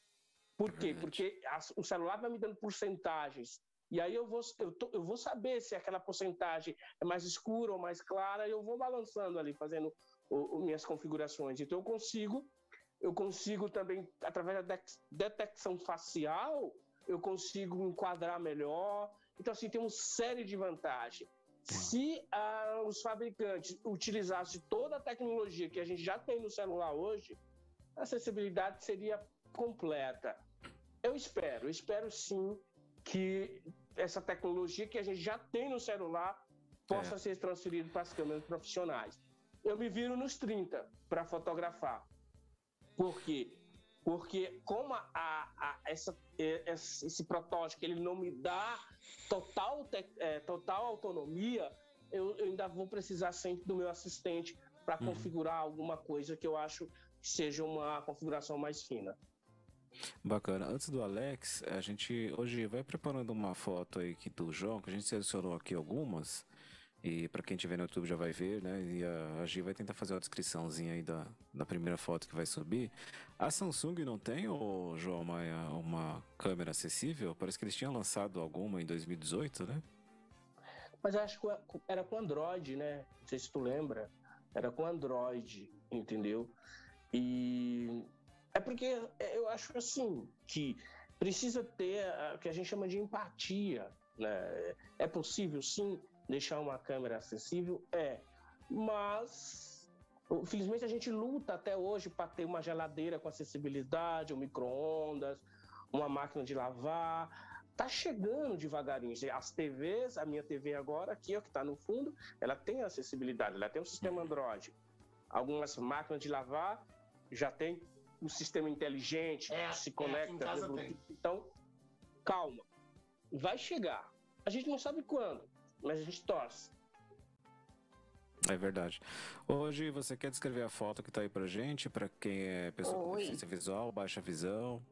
Por quê? Porque as- o celular vai me dando porcentagens. E aí eu vou, eu, tô- eu vou saber se aquela porcentagem é mais escura ou mais clara, e eu vou balançando ali, fazendo o- o- minhas configurações. Então eu consigo, eu consigo também, através da detecção facial, eu consigo enquadrar melhor. Então, assim, tem uma série de vantagens. Se ah, os fabricantes utilizassem toda a tecnologia que a gente já tem no celular hoje, a acessibilidade seria completa. Eu espero, espero sim que essa tecnologia que a gente já tem no celular possa É. ser transferido para as câmeras profissionais. Eu me viro nos 30 para fotografar. Por quê? Porque como a, a- essa, esse protótipo ele não me dá total, eh, total autonomia, eu, eu ainda vou precisar sempre do meu assistente para Uhum. configurar alguma coisa que eu acho que seja uma configuração mais fina. Bacana. Antes do Alex, a gente hoje vai preparando uma foto aí que do João, que a gente selecionou aqui algumas. E para quem tiver no YouTube já vai ver, né? E a, a Gi vai tentar fazer uma descriçãozinha aí da, da primeira foto que vai subir. A Samsung não tem, ô, João, uma, uma câmera acessível? Parece que eles tinham lançado alguma em 2018, né? Mas acho que era com Android, né? Não sei se tu lembra. Era com Android, entendeu? E é porque eu acho assim que precisa ter o que a gente chama de empatia, né? É possível sim deixar uma câmera acessível, é, mas infelizmente a gente luta até hoje para ter uma geladeira com acessibilidade, um micro-ondas, uma máquina de lavar. Tá chegando devagarinho. As TVs, a minha TV agora, aqui, ó, que tá no fundo, ela tem acessibilidade, ela tem um sistema Android. Algumas máquinas de lavar já tem um sistema inteligente, É, que se é, conecta. Bluetooth. Então, calma. Vai chegar. A gente não sabe quando, mas a gente torce. É verdade. Hoje você quer descrever a foto que tá aí pra gente, pra quem é pessoa com Oi. deficiência visual, baixa visão?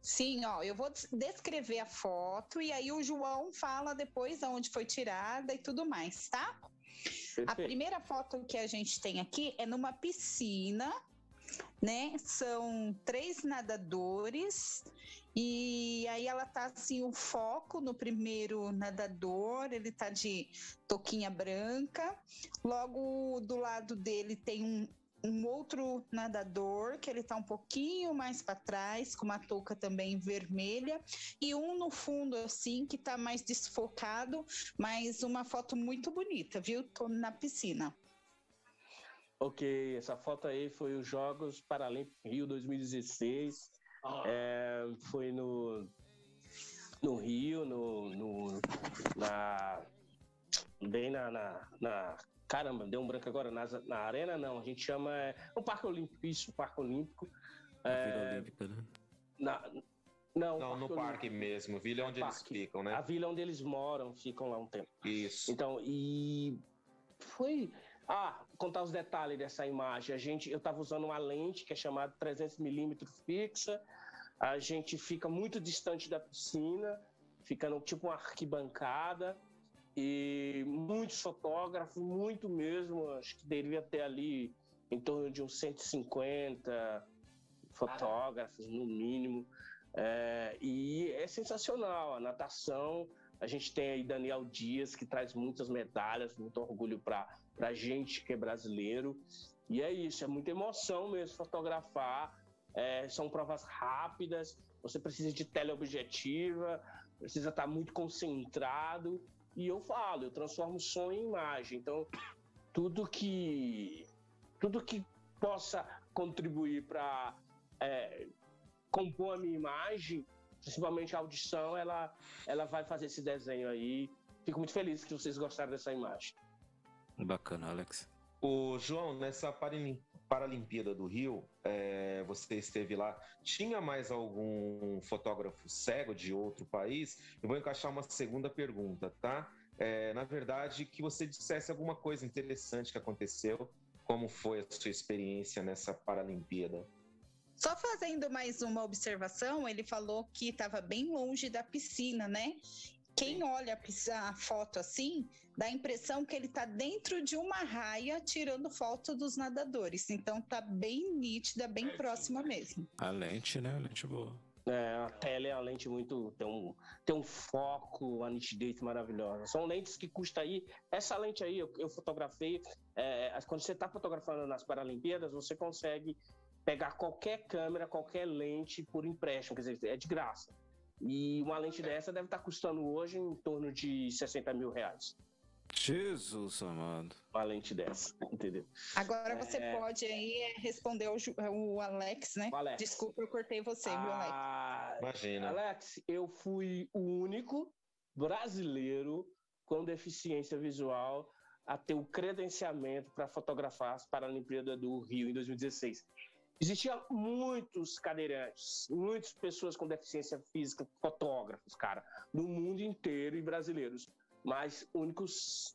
Sim, ó, eu vou des- descrever a foto e aí o João fala depois aonde foi tirada e tudo mais, tá? A primeira foto que a gente tem aqui é numa piscina, né? São três nadadores e aí ela tá assim, o foco no primeiro nadador, ele tá de touquinha branca. Logo do lado dele tem um, um outro nadador que ele tá um pouquinho mais para trás, com uma touca também vermelha, e um no fundo assim que tá mais desfocado, mas uma foto muito bonita, viu? Tô na piscina. Ok, essa foto aí foi os Jogos Paralímpicos Rio 2016. É, foi no, no Rio, no, no- na, bem na, na, na- Caramba, deu um branco agora. Na, na arena, não. A gente chama. É, um Parque Olímpico, isso, Parque Olímpico. É, Olímpica, né? na, não, Não, no Olímpico. parque mesmo, vila onde eles Parque. ficam, né? A vila onde eles moram, ficam lá um tempo. Isso. Então, e foi. Ah, contar os detalhes dessa imagem. A gente, eu estava usando uma lente que é chamada 300mm fixa. A gente fica muito distante da piscina, fica no, tipo uma arquibancada. E muitos fotógrafos, muito mesmo. Acho que deveria ter ali em torno de uns 150 fotógrafos, no mínimo. É, e é sensacional a natação. A gente tem aí Daniel Dias, que traz muitas medalhas, muito orgulho para a gente que é brasileiro. E é isso, é muita emoção mesmo fotografar. É, são provas rápidas, você precisa de teleobjetiva, precisa estar muito concentrado. E eu falo, eu transformo som em imagem. Então, tudo que tudo que possa contribuir para compor a minha imagem, principalmente a audição, ela, ela vai fazer esse desenho aí. Fico muito feliz que vocês gostaram dessa imagem. Bacana, Alex. O João, nessa Paralim- Paralimpíada do Rio, é, você esteve lá. Tinha mais algum fotógrafo cego de outro país? Eu vou encaixar uma segunda pergunta, tá? É, na verdade, que você dissesse alguma coisa interessante que aconteceu. Como foi a sua experiência nessa Paralimpíada? Só fazendo mais uma observação, ele falou que estava bem longe da piscina, né? Quem olha a foto assim, dá a impressão que ele está dentro de uma raia tirando foto dos nadadores. Então tá bem nítida, bem próxima mesmo. A lente, né? A lente boa. É, a tela é uma lente muito. tem um, tem um foco, uma nitidez maravilhosa. São lentes que custa aí. Essa lente aí, eu, eu fotografei. é, quando você está fotografando nas Paralimpíadas, você consegue pegar qualquer câmera, qualquer lente por empréstimo, quer dizer, é de graça. E uma lente dessa deve estar custando hoje em torno de 60 mil reais. Jesus amado. Uma lente dessa, entendeu? Agora você É. pode aí responder o, o Alex, né? O Alex. Desculpa, eu cortei você, viu, Alex? Ah, Imagina. Alex, eu fui o único brasileiro com deficiência visual a ter o credenciamento para fotografar as Paralimpíadas do Rio em 2016. Existiam muitos cadeirantes, muitas pessoas com deficiência física, fotógrafos, cara, no mundo inteiro e brasileiros. Mas o único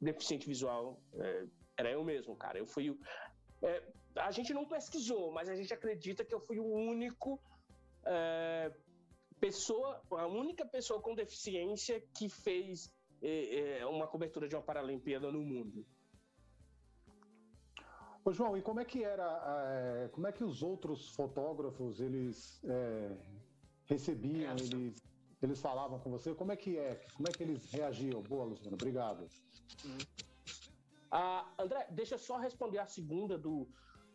deficiente visual é, era eu mesmo, cara. Eu fui. o- é, a gente não pesquisou, mas a gente acredita que eu fui o único é, pessoa, a única pessoa com deficiência que fez é, é, uma cobertura de uma Paralimpíada no mundo. Ô, João, e como é que era, eh, como é que os outros fotógrafos, eles eh, recebiam, eles, eles falavam com você? Como é que é? Como é que eles reagiam? Boa, Luciano, obrigado. Ah, André, deixa eu só responder a segunda do,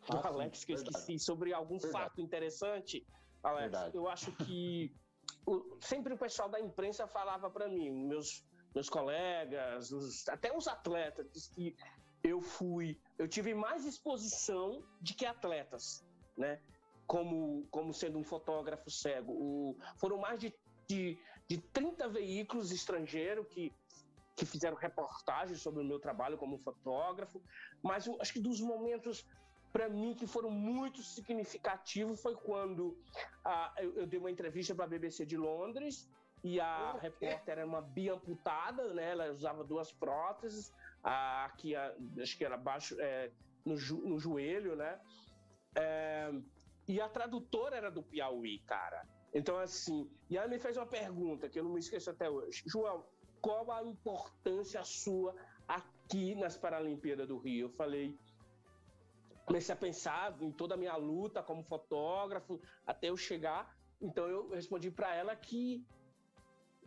do Ah, sim, Alex, que eu esqueci, sobre algum Verdade. fato interessante. Alex, Verdade. eu acho que o- sempre o pessoal da imprensa falava para mim, meus, meus colegas, os- até os atletas, que eu fui, eu tive mais exposição de que atletas, né? Como, como sendo um fotógrafo cego. O- foram mais de, de, de 30 veículos estrangeiros que, que fizeram reportagens sobre o meu trabalho como fotógrafo, mas eu acho que dos momentos para mim que foram muito significativos foi quando ah, eu, eu dei uma entrevista para a BBC de Londres e a repórter era uma biamputada, né? Ela usava duas próteses, aqui a- acho que era é, no, jo- no joelho, né? É, e a tradutora era do Piauí, cara. Então, assim, e ela me fez uma pergunta que eu não me esqueço até hoje. João, qual a importância sua aqui nas Paralimpíadas do Rio? Eu falei, comecei a pensar em toda a minha luta como fotógrafo até eu chegar. Então eu respondi para ela que,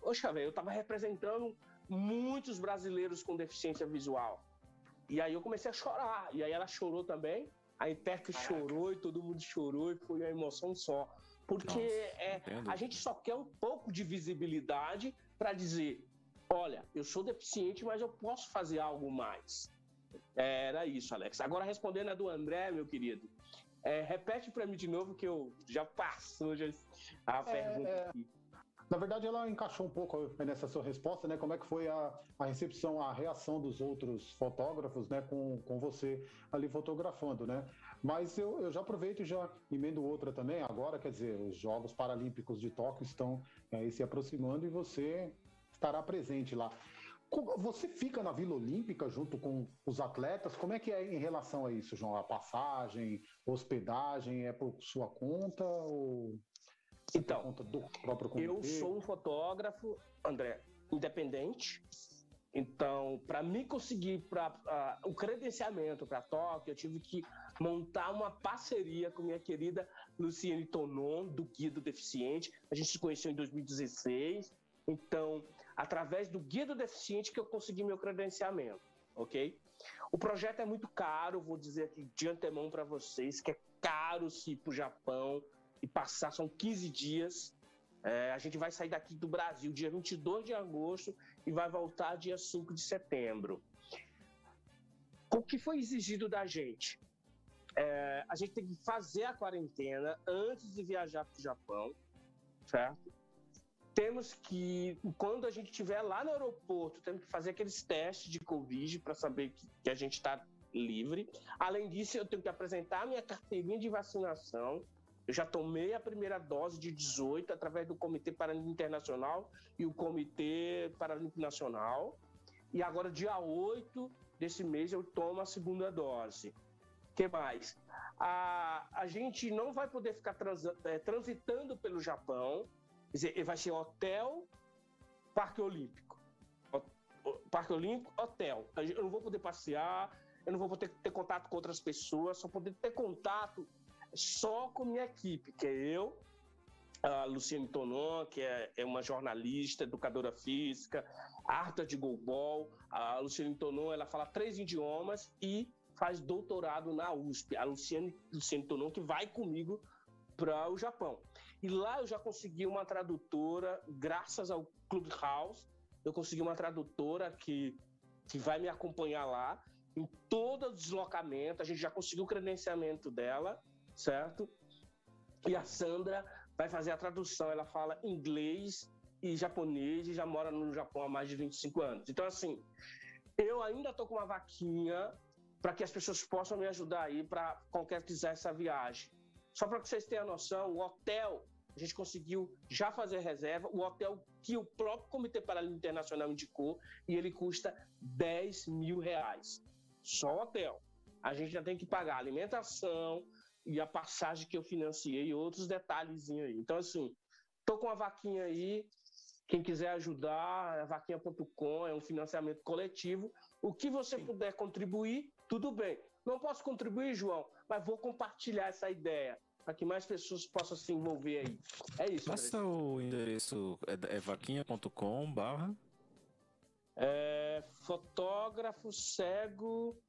poxa, velho, eu estava representando muitos brasileiros com deficiência visual. E aí eu comecei a chorar. E aí ela chorou também. A intérprete chorou e todo mundo chorou e foi uma emoção só. Porque Nossa, é, a gente só quer um pouco de visibilidade para dizer: olha, eu sou deficiente, mas eu posso fazer algo mais. Era isso, Alex. Agora, respondendo a do André, meu querido, é, repete para mim de novo que eu já passou já, a pergunta é. aqui. Na verdade, ela encaixou um pouco nessa sua resposta, né? Como é que foi a, a recepção, a reação dos outros fotógrafos, né? Com, com você ali fotografando, né? Mas eu, eu já aproveito e já emendo outra também. Agora, quer dizer, os Jogos Paralímpicos de Tóquio estão aí se aproximando e você estará presente lá. Você fica na Vila Olímpica junto com os atletas? Como é que é em relação a isso, João? A passagem, hospedagem, é por sua conta ou então? Eu sou um fotógrafo, André, independente. Então, para mim conseguir pra, ah, o credenciamento para Tóquio, eu tive que montar uma parceria com minha querida Luciane Tonon, do Guia do Deficiente. A gente se conheceu em 2016. Então, através do Guia do Deficiente que eu consegui meu credenciamento, ok? O projeto é muito caro, vou dizer aqui de antemão para vocês que é caro se ir para o Japão e passar, são 15 dias. É, a gente vai sair daqui do Brasil dia 22 de agosto e vai voltar dia 5 de setembro. O que foi exigido da gente? É, a gente tem que fazer a quarentena antes de viajar para o Japão, certo? Temos que, quando a gente estiver lá no aeroporto, temos que fazer aqueles testes de Covid para saber que, que a gente está livre. Além disso, eu tenho que apresentar minha carteirinha de vacinação. Eu já tomei a primeira dose de 18 através do Comitê Paralímpico Internacional e o Comitê Paralímpico Nacional. E agora, dia 8 desse mês, eu tomo a segunda dose. Que mais? A, a gente não vai poder ficar transa- eh, transitando pelo Japão. Quer dizer, vai ser hotel, Parque Olímpico. Parque Olímpico, hotel. Eu não vou poder passear, eu não vou poder ter contato com outras pessoas, só poder ter contato só com minha equipe, que é eu, a Luciane Tonon, que é, é uma jornalista, educadora física, arta de goalball. A Luciane Tonon, ela fala três idiomas e faz doutorado na USP. A Luciane, Luciane Tonon, que vai comigo para o Japão. E lá eu já consegui uma tradutora, graças ao Clubhouse, eu consegui uma tradutora que, que vai me acompanhar lá em todo o deslocamento. A gente já conseguiu o credenciamento dela, certo? E a Sandra vai fazer a tradução. Ela fala inglês e japonês e já mora no Japão há mais de 25 anos. Então, assim, eu ainda tô com uma vaquinha para que as pessoas possam me ajudar aí para quiser essa viagem. Só para que vocês tenham noção, o hotel, a gente conseguiu já fazer reserva, o hotel que o próprio Comitê Paralímpico Internacional indicou, e ele custa 10 mil reais. Só o hotel. A gente já tem que pagar alimentação e a passagem que eu financiei e outros detalhezinhos aí. Então, assim, tô com a vaquinha aí, quem quiser ajudar, é vaquinha.com, é um financiamento coletivo. O que você puder contribuir, tudo bem. Não posso contribuir, João, mas vou compartilhar essa ideia para que mais pessoas possam se envolver aí. É isso. Passa o endereço, é, é vaquinha.com barra? É, fotógrafo cego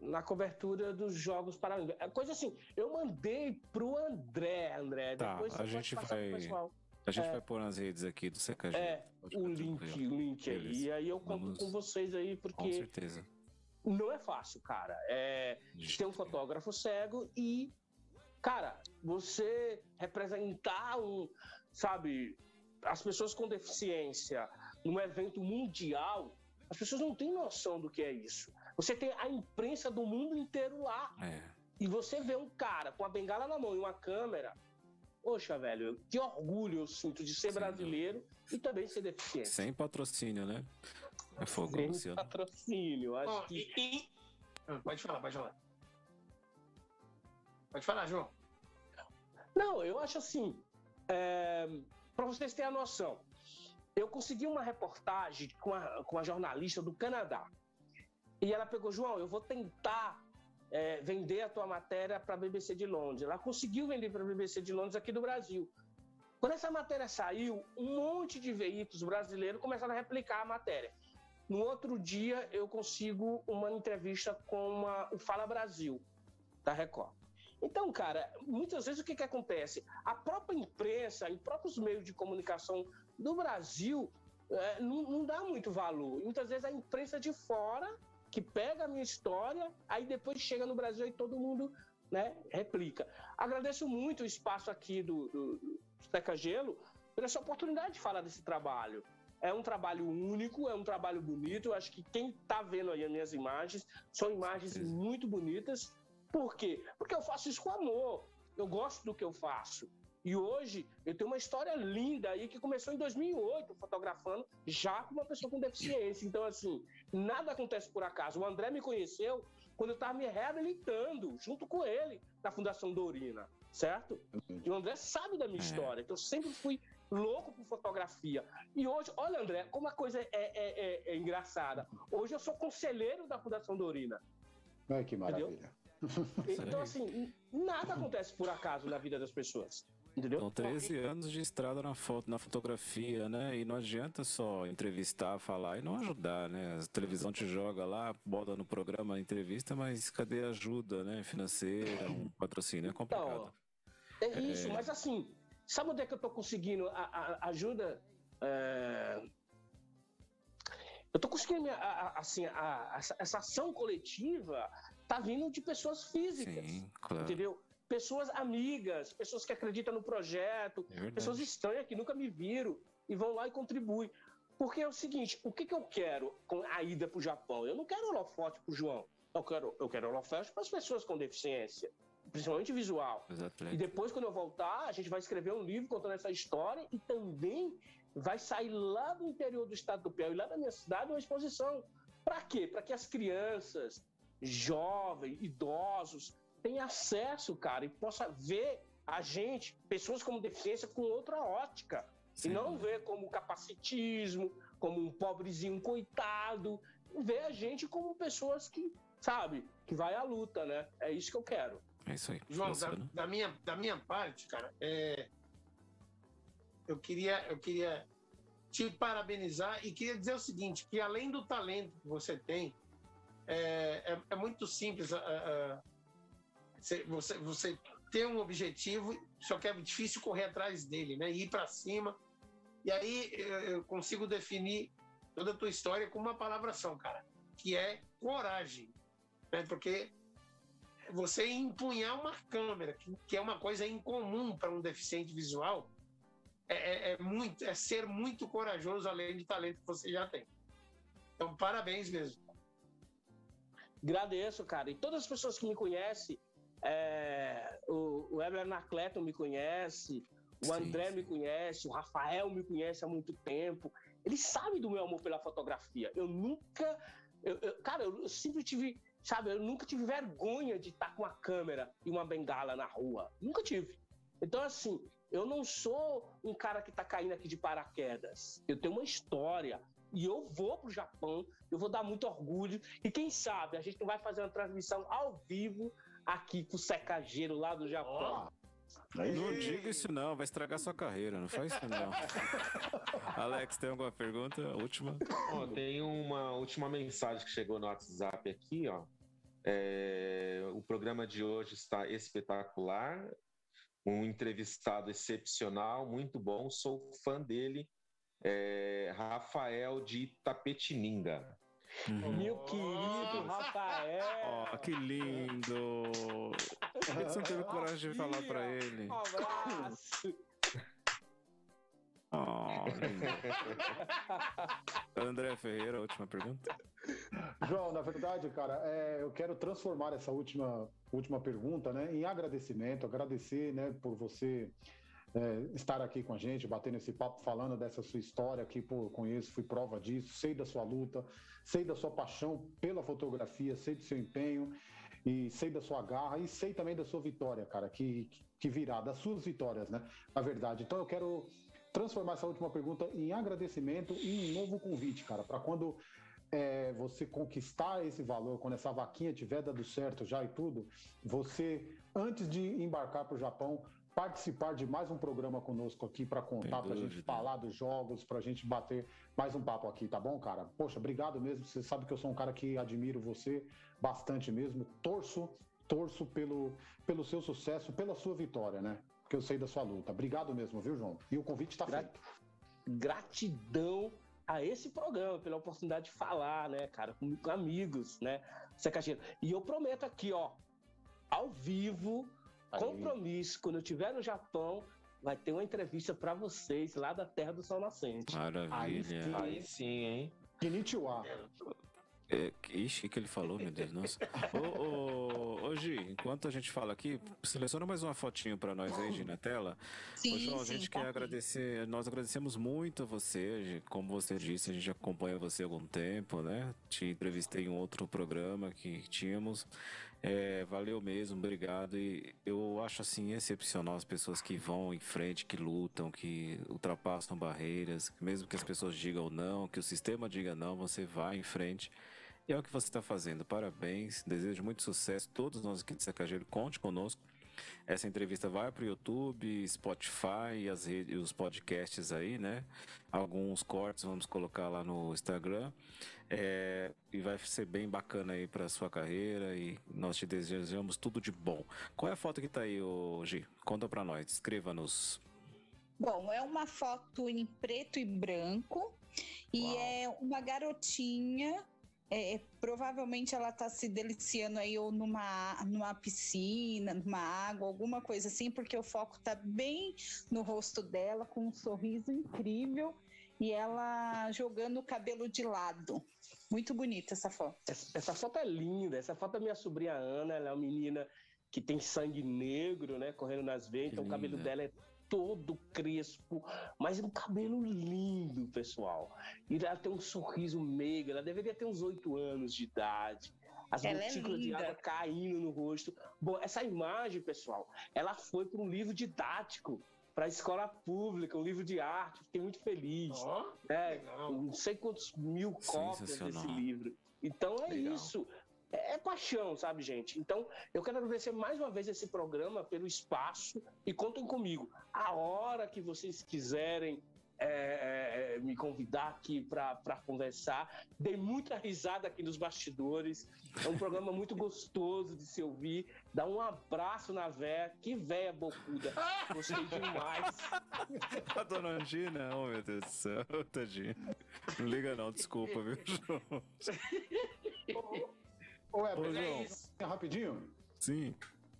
na cobertura dos Jogos Paralímpicos. É coisa assim, eu mandei pro André, André. Tá, depois a gente vai-. A gente É. vai pôr nas redes aqui do CKG. É, o link, o link aí. E aí eu conto Vamos- com vocês aí, Com porque certeza. não é fácil, cara. É ter um fotógrafo cego e, cara, você representar um, sabe, as pessoas com deficiência num evento mundial, as pessoas não têm noção do que é isso. Você tem a imprensa do mundo inteiro lá. É. E você vê um cara com a bengala na mão e uma câmera. Poxa, velho, que orgulho eu sinto de ser brasileiro e também ser deficiente. Sem patrocínio, né? É fogo, Sem Luciano. patrocínio. Acho Ó, que e- e- Ah, Pode falar, pode falar. Pode falar, João. Não, eu acho assim, para vocês terem a noção, eu consegui uma reportagem com a, com a jornalista do Canadá. E ela pegou, João, eu vou tentar é, vender a tua matéria para a BBC de Londres. Ela conseguiu vender para a BBC de Londres aqui do Brasil. Quando essa matéria saiu, um monte de veículos brasileiros começaram a replicar a matéria. No outro dia, eu consigo uma entrevista com uma- o Fala Brasil, da Record. Então, cara, muitas vezes o que, que acontece? A própria imprensa e próprios meios de comunicação do Brasil eh, não, não dá muito valor. Muitas vezes a imprensa de fora que pega a minha história, aí depois chega no Brasil e todo mundo né, replica. Agradeço muito o espaço aqui do, do, Teca Gelo por essa oportunidade de falar desse trabalho. É um trabalho único, é um trabalho bonito. Eu acho que quem está vendo aí as minhas imagens são imagens muito bonitas. Por quê? Porque eu faço isso com amor. Eu gosto do que eu faço. E hoje eu tenho uma história linda aí que começou em 2008, fotografando já com uma pessoa com deficiência. Então, assim, nada acontece por acaso. O André me conheceu quando eu estava me reabilitando, junto com ele, na Fundação Dorina, certo? E o André sabe da minha história, que eu sempre fui louco por fotografia. E hoje, olha, André, como a coisa é, é- é- é engraçada. Hoje eu sou conselheiro da Fundação Dorina. Ai, que maravilha. Então, assim, nada acontece por acaso na vida das pessoas. Entendeu? São 13 anos de estrada na foto, na fotografia, né? E não adianta só entrevistar, falar e não ajudar, né? A televisão te joga lá, bota no programa a entrevista, mas cadê a ajuda, né? Financeira, um patrocínio, é complicado. É isso, É. mas assim, sabe onde é que eu tô conseguindo a, a- ajuda? É, Eu tô conseguindo, a- assim, a- a- essa, essa ação coletiva tá vindo de pessoas físicas, Sim, claro. entendeu? Pessoas amigas, pessoas que acreditam no projeto, É pessoas estranhas que nunca me viram e vão lá e contribuem. Porque é o seguinte, o que, que eu quero com a ida para o Japão? Eu não quero holofote para o João. Eu quero, eu quero holofote para as pessoas com deficiência, principalmente visual. Atletas. E depois, quando eu voltar, a gente vai escrever um livro contando essa história e também vai sair lá do interior do estado do Piauí, lá da minha cidade, uma exposição. Para quê? Para que as crianças, jovens, idosos, tenham acesso, cara, e possa ver a gente, pessoas com deficiência, com outra ótica. E não ver como capacitismo, como um pobrezinho coitado, ver a gente como pessoas que, sabe, que vai à luta, né? É isso que eu quero. É isso aí. João, da, Luciano? da minha, da minha parte, cara, é, eu, queria, eu queria te parabenizar e queria dizer o seguinte, que além do talento que você tem, é, é, é muito simples. ah, você, você, você ter um objetivo, só que é difícil correr atrás dele, né? Ir para cima. E aí eu, consigo definir toda a tua história com uma palavra só, cara, que é coragem. Né? Porque você empunhar uma câmera, que, que é uma coisa incomum para um deficiente visual, é, é- é muito, é ser muito corajoso além de talento que você já tem. Então, parabéns mesmo. Agradeço, cara. E todas as pessoas que me conhecem, é, o, o Eber Anacleto me conhece, o Sim, André me sim. conhece, o Rafael me conhece há muito tempo. Eles sabem do meu amor pela fotografia. Eu nunca. eu- eu- cara, eu sempre tive. Sabe, eu nunca tive vergonha de estar com uma câmera e uma bengala na rua. Nunca tive. Então, assim, eu não sou um cara que tá caindo aqui de paraquedas. Eu tenho uma história. E eu vou pro Japão, eu vou dar muito orgulho. E quem sabe a gente não vai fazer uma transmissão ao vivo aqui com o secageiro lá do Japão. Não diga isso não, vai estragar sua carreira, não faz isso não. Alex, tem alguma pergunta? Última? Ó, tem uma última mensagem que chegou no WhatsApp aqui, ó. É, o programa de hoje está espetacular, um entrevistado excepcional, muito bom, sou fã dele, é, Rafael de Tapetininga. Meu querido que lindo! Por que você não teve coragem de falar pra ele? Um abraço! Lindo. André Ferreira, última pergunta. João, na verdade, cara, é, eu quero transformar essa última, última pergunta né, em agradecimento, agradecer né, por você é, estar aqui com a gente, batendo esse papo, falando dessa sua história que pô, conheço, fui prova disso, sei da sua luta, sei da sua paixão pela fotografia, sei do seu empenho e sei da sua garra e sei também da sua vitória, cara, que, que virá, das suas vitórias, né? Na verdade. Então eu quero transformar essa última pergunta em agradecimento e em novo convite, cara, para quando é, você conquistar esse valor, quando essa vaquinha tiver dado certo já e tudo, você, antes de embarcar para o Japão, participar de mais um programa conosco aqui para contar, para a gente falar dos jogos, para a gente bater mais um papo aqui, tá bom, cara? Poxa, obrigado mesmo. Você sabe que eu sou um cara que admiro você bastante mesmo. Torço, torço pelo, pelo seu sucesso, pela sua vitória, né? Porque eu sei da sua luta. Obrigado mesmo, viu, João? E o convite está Gra- feito. Gratidão a esse programa pela oportunidade de falar, né, cara, com, amigos, né, Secageiro. E eu prometo aqui, ó, ao vivo, Aí. compromisso, quando eu estiver no Japão, vai ter uma entrevista para vocês lá da Terra do Sol Nascente. Maravilha. Aí sim, hein? Konnichiwa. É, ixi, o que ele falou, meu Deus, nossa. Ô, ô, ô, Gi, enquanto a gente fala aqui, seleciona mais uma fotinho pra nós aí, Gi, na tela. Sim, Ô, João, a gente tá quer aqui. agradecer, nós agradecemos muito a você, Gi. como você disse, a gente acompanha você há algum tempo, né? Te entrevistei em um outro programa que tínhamos. É, valeu mesmo, obrigado. E eu acho assim excepcional as pessoas que vão em frente, que lutam, que ultrapassam barreiras, mesmo que as pessoas digam não, que o sistema diga não, você vai em frente. E é o que você está fazendo. Parabéns, desejo muito sucesso. Todos nós aqui de Sacageiro, conte conosco. Essa entrevista vai para o YouTube, Spotify e as redes, os podcasts aí, né? Alguns cortes vamos colocar lá no Instagram. É, e vai ser bem bacana aí para sua carreira e nós te desejamos tudo de bom. Qual é a foto que tá aí, Gi? Conta para nós, escreva-nos. Bom, é uma foto em preto e branco e Uau. é uma garotinha. É, provavelmente ela tá se deliciando aí ou numa, numa piscina, numa água, alguma coisa assim, porque o foco tá bem no rosto dela, com um sorriso incrível e ela jogando o cabelo de lado. Muito bonita essa foto. Essa, essa foto é linda. Essa foto é minha sobrinha Ana. Ela é uma menina que tem sangue negro, né? Correndo nas veias. Que Então o cabelo dela é todo crespo, mas um cabelo lindo, pessoal. E ela tem um sorriso meigo. Ela deveria ter uns oito anos de idade. As Ela é gotículas de água caindo no rosto. Bom, essa imagem, pessoal, ela foi para um livro didático para a escola pública, um livro de arte. Fiquei muito feliz. É, legal. não sei quantos mil cópias desse livro. Então é Legal. isso. É, é paixão, sabe, gente? Então, eu quero agradecer mais uma vez esse programa pelo espaço e contem comigo. A hora que vocês quiserem é, é, é, me convidar aqui para conversar. Dei muita risada aqui nos bastidores. É um programa muito gostoso de se ouvir. Dá um abraço na véia. Que véia bocuda. Gostei demais. A dona Angina? Oh, meu Deus do céu, tadinha. Não liga não, desculpa, viu, João? Ô, Eber, Ô, João. rapidinho. Sim.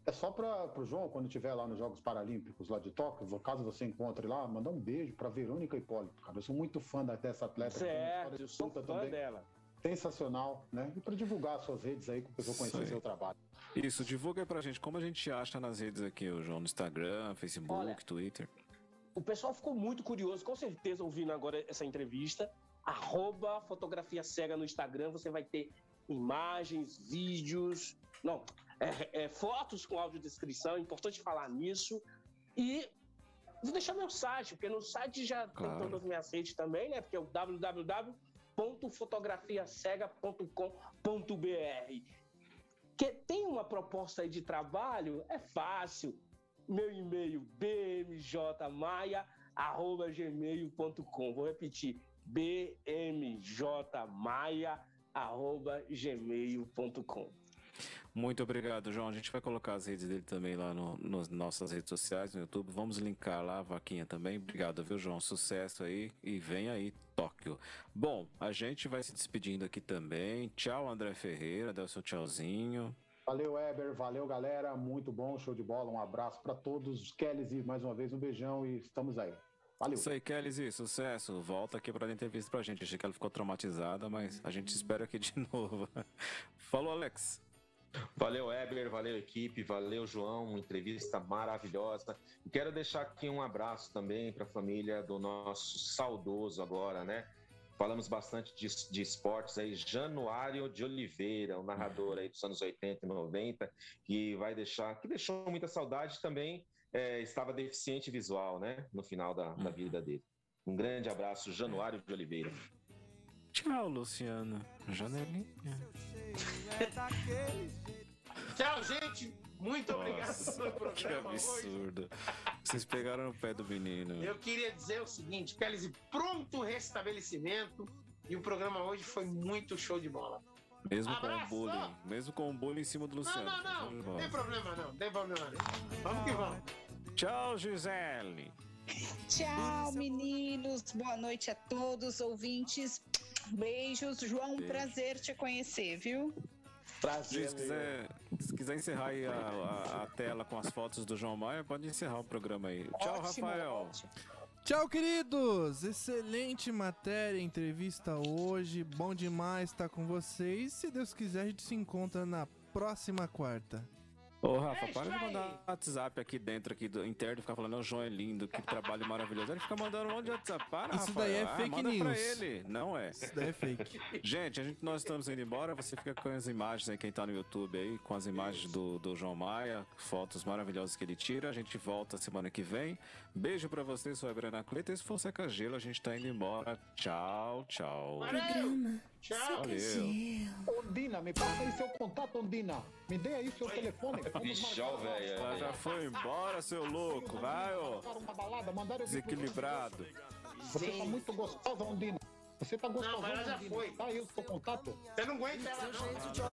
É só para o João, quando estiver lá nos Jogos Paralímpicos lá de Tóquio, caso você encontre lá, mandar um beijo para Verônica Hipólito, cara. Eu sou muito fã da- dessa atleta. que Certo, eu sou fã dela. Sensacional, né? E para divulgar suas redes aí, para o pessoal conhecer Isso seu trabalho. Isso, divulga aí pra gente como a gente acha nas redes aqui, o João, no Instagram, Facebook, Olha, Twitter. O pessoal ficou muito curioso, com certeza, ouvindo agora essa entrevista. Arroba fotografia cega no Instagram, você vai ter imagens, vídeos, não, é, é, fotos com audiodescrição, é importante falar nisso. E vou deixar meu site, porque no site já Claro. tem todas as minhas redes também, né? Porque é o www.fotografiacega.com.br. Que tem uma proposta aí de trabalho, é fácil. Meu e-mail bmjmaia@gmail.com. Vou repetir: bmjmaia@gmail.com. Muito obrigado, João. A gente vai colocar as redes dele também lá no, nas nossas redes sociais, no YouTube. Vamos linkar lá a vaquinha também. Obrigado, viu, João? Sucesso aí e vem aí, Tóquio. Bom, a gente vai se despedindo aqui também. Tchau, André Ferreira. Dá o seu tchauzinho. Valeu, Eber. Valeu, galera. Muito bom, show de bola. Um abraço para todos. Kellys, e mais uma vez um beijão e estamos aí. Valeu. Isso aí, Kelly, sucesso. Volta aqui para dar entrevista pra gente. Achei que ela ficou traumatizada, mas a gente espera aqui de novo. Falou, Alex. Valeu, Eber, valeu, equipe, valeu, João, uma entrevista maravilhosa. E quero deixar aqui um abraço também para a família do nosso saudoso agora, né? Falamos bastante de, de esportes aí, Januário de Oliveira, um narrador aí dos anos 80 e 90, que vai deixar, que deixou muita saudade também, é, estava deficiente visual, né? No final da, da vida dele. Um grande abraço, Januário de Oliveira. Tchau, Luciano. Janelinha. Tchau, gente. Muito obrigado Nossa, pelo que programa hoje. absurdo. Vocês pegaram no pé do menino. Eu queria dizer o seguinte, Kelly, pronto restabelecimento. E o programa hoje foi muito show de bola. Mesmo com o bullying. Mesmo com o bullying em cima do Não, Luciano. não, não. Não bola. tem problema não. Não tem problema não. Vamos que vamos. Tchau, Gisele. Tchau, meninos. Boa noite a todos, ouvintes. Beijos. João, um Beijo. prazer te conhecer, viu? Prazer. Se quiser, se quiser encerrar aí a, a- a tela com as fotos do João Maia, pode encerrar o programa aí. Tchau, Ótimo, Rafael. ótimo. Tchau, queridos! Excelente matéria, entrevista hoje. Bom demais estar com vocês. Se Deus quiser, a gente se encontra na próxima quarta. Ô, Rafa, É para de aí. mandar WhatsApp aqui dentro aqui do interno e ficar falando, o João é lindo, que trabalho maravilhoso. Ele fica mandando um monte de WhatsApp. Para, Isso Rafael. daí é Ah, fake manda pra news. ele. Não é. Isso daí é fake. Gente, a gente, nós estamos indo embora. Você fica com as imagens aí, quem tá no YouTube aí, com as imagens do, do João Maia, fotos maravilhosas que ele tira. A gente volta semana que vem. Beijo pra você, sou a Brana Cleta. Esse foi o Seca Gelo. A gente tá indo embora. Tchau, tchau. Programa Tchau. Ondina, me passa aí seu contato, Ondina. Me dê aí seu telefone. Bichão, velho. Ela já foi embora, seu louco. Vai, ó. Desequilibrado. Você tá muito gostosa, Ondina. Você tá gostosa, mas ela já Ondina. foi. Tá aí o seu contato? Você não aguenta ela não.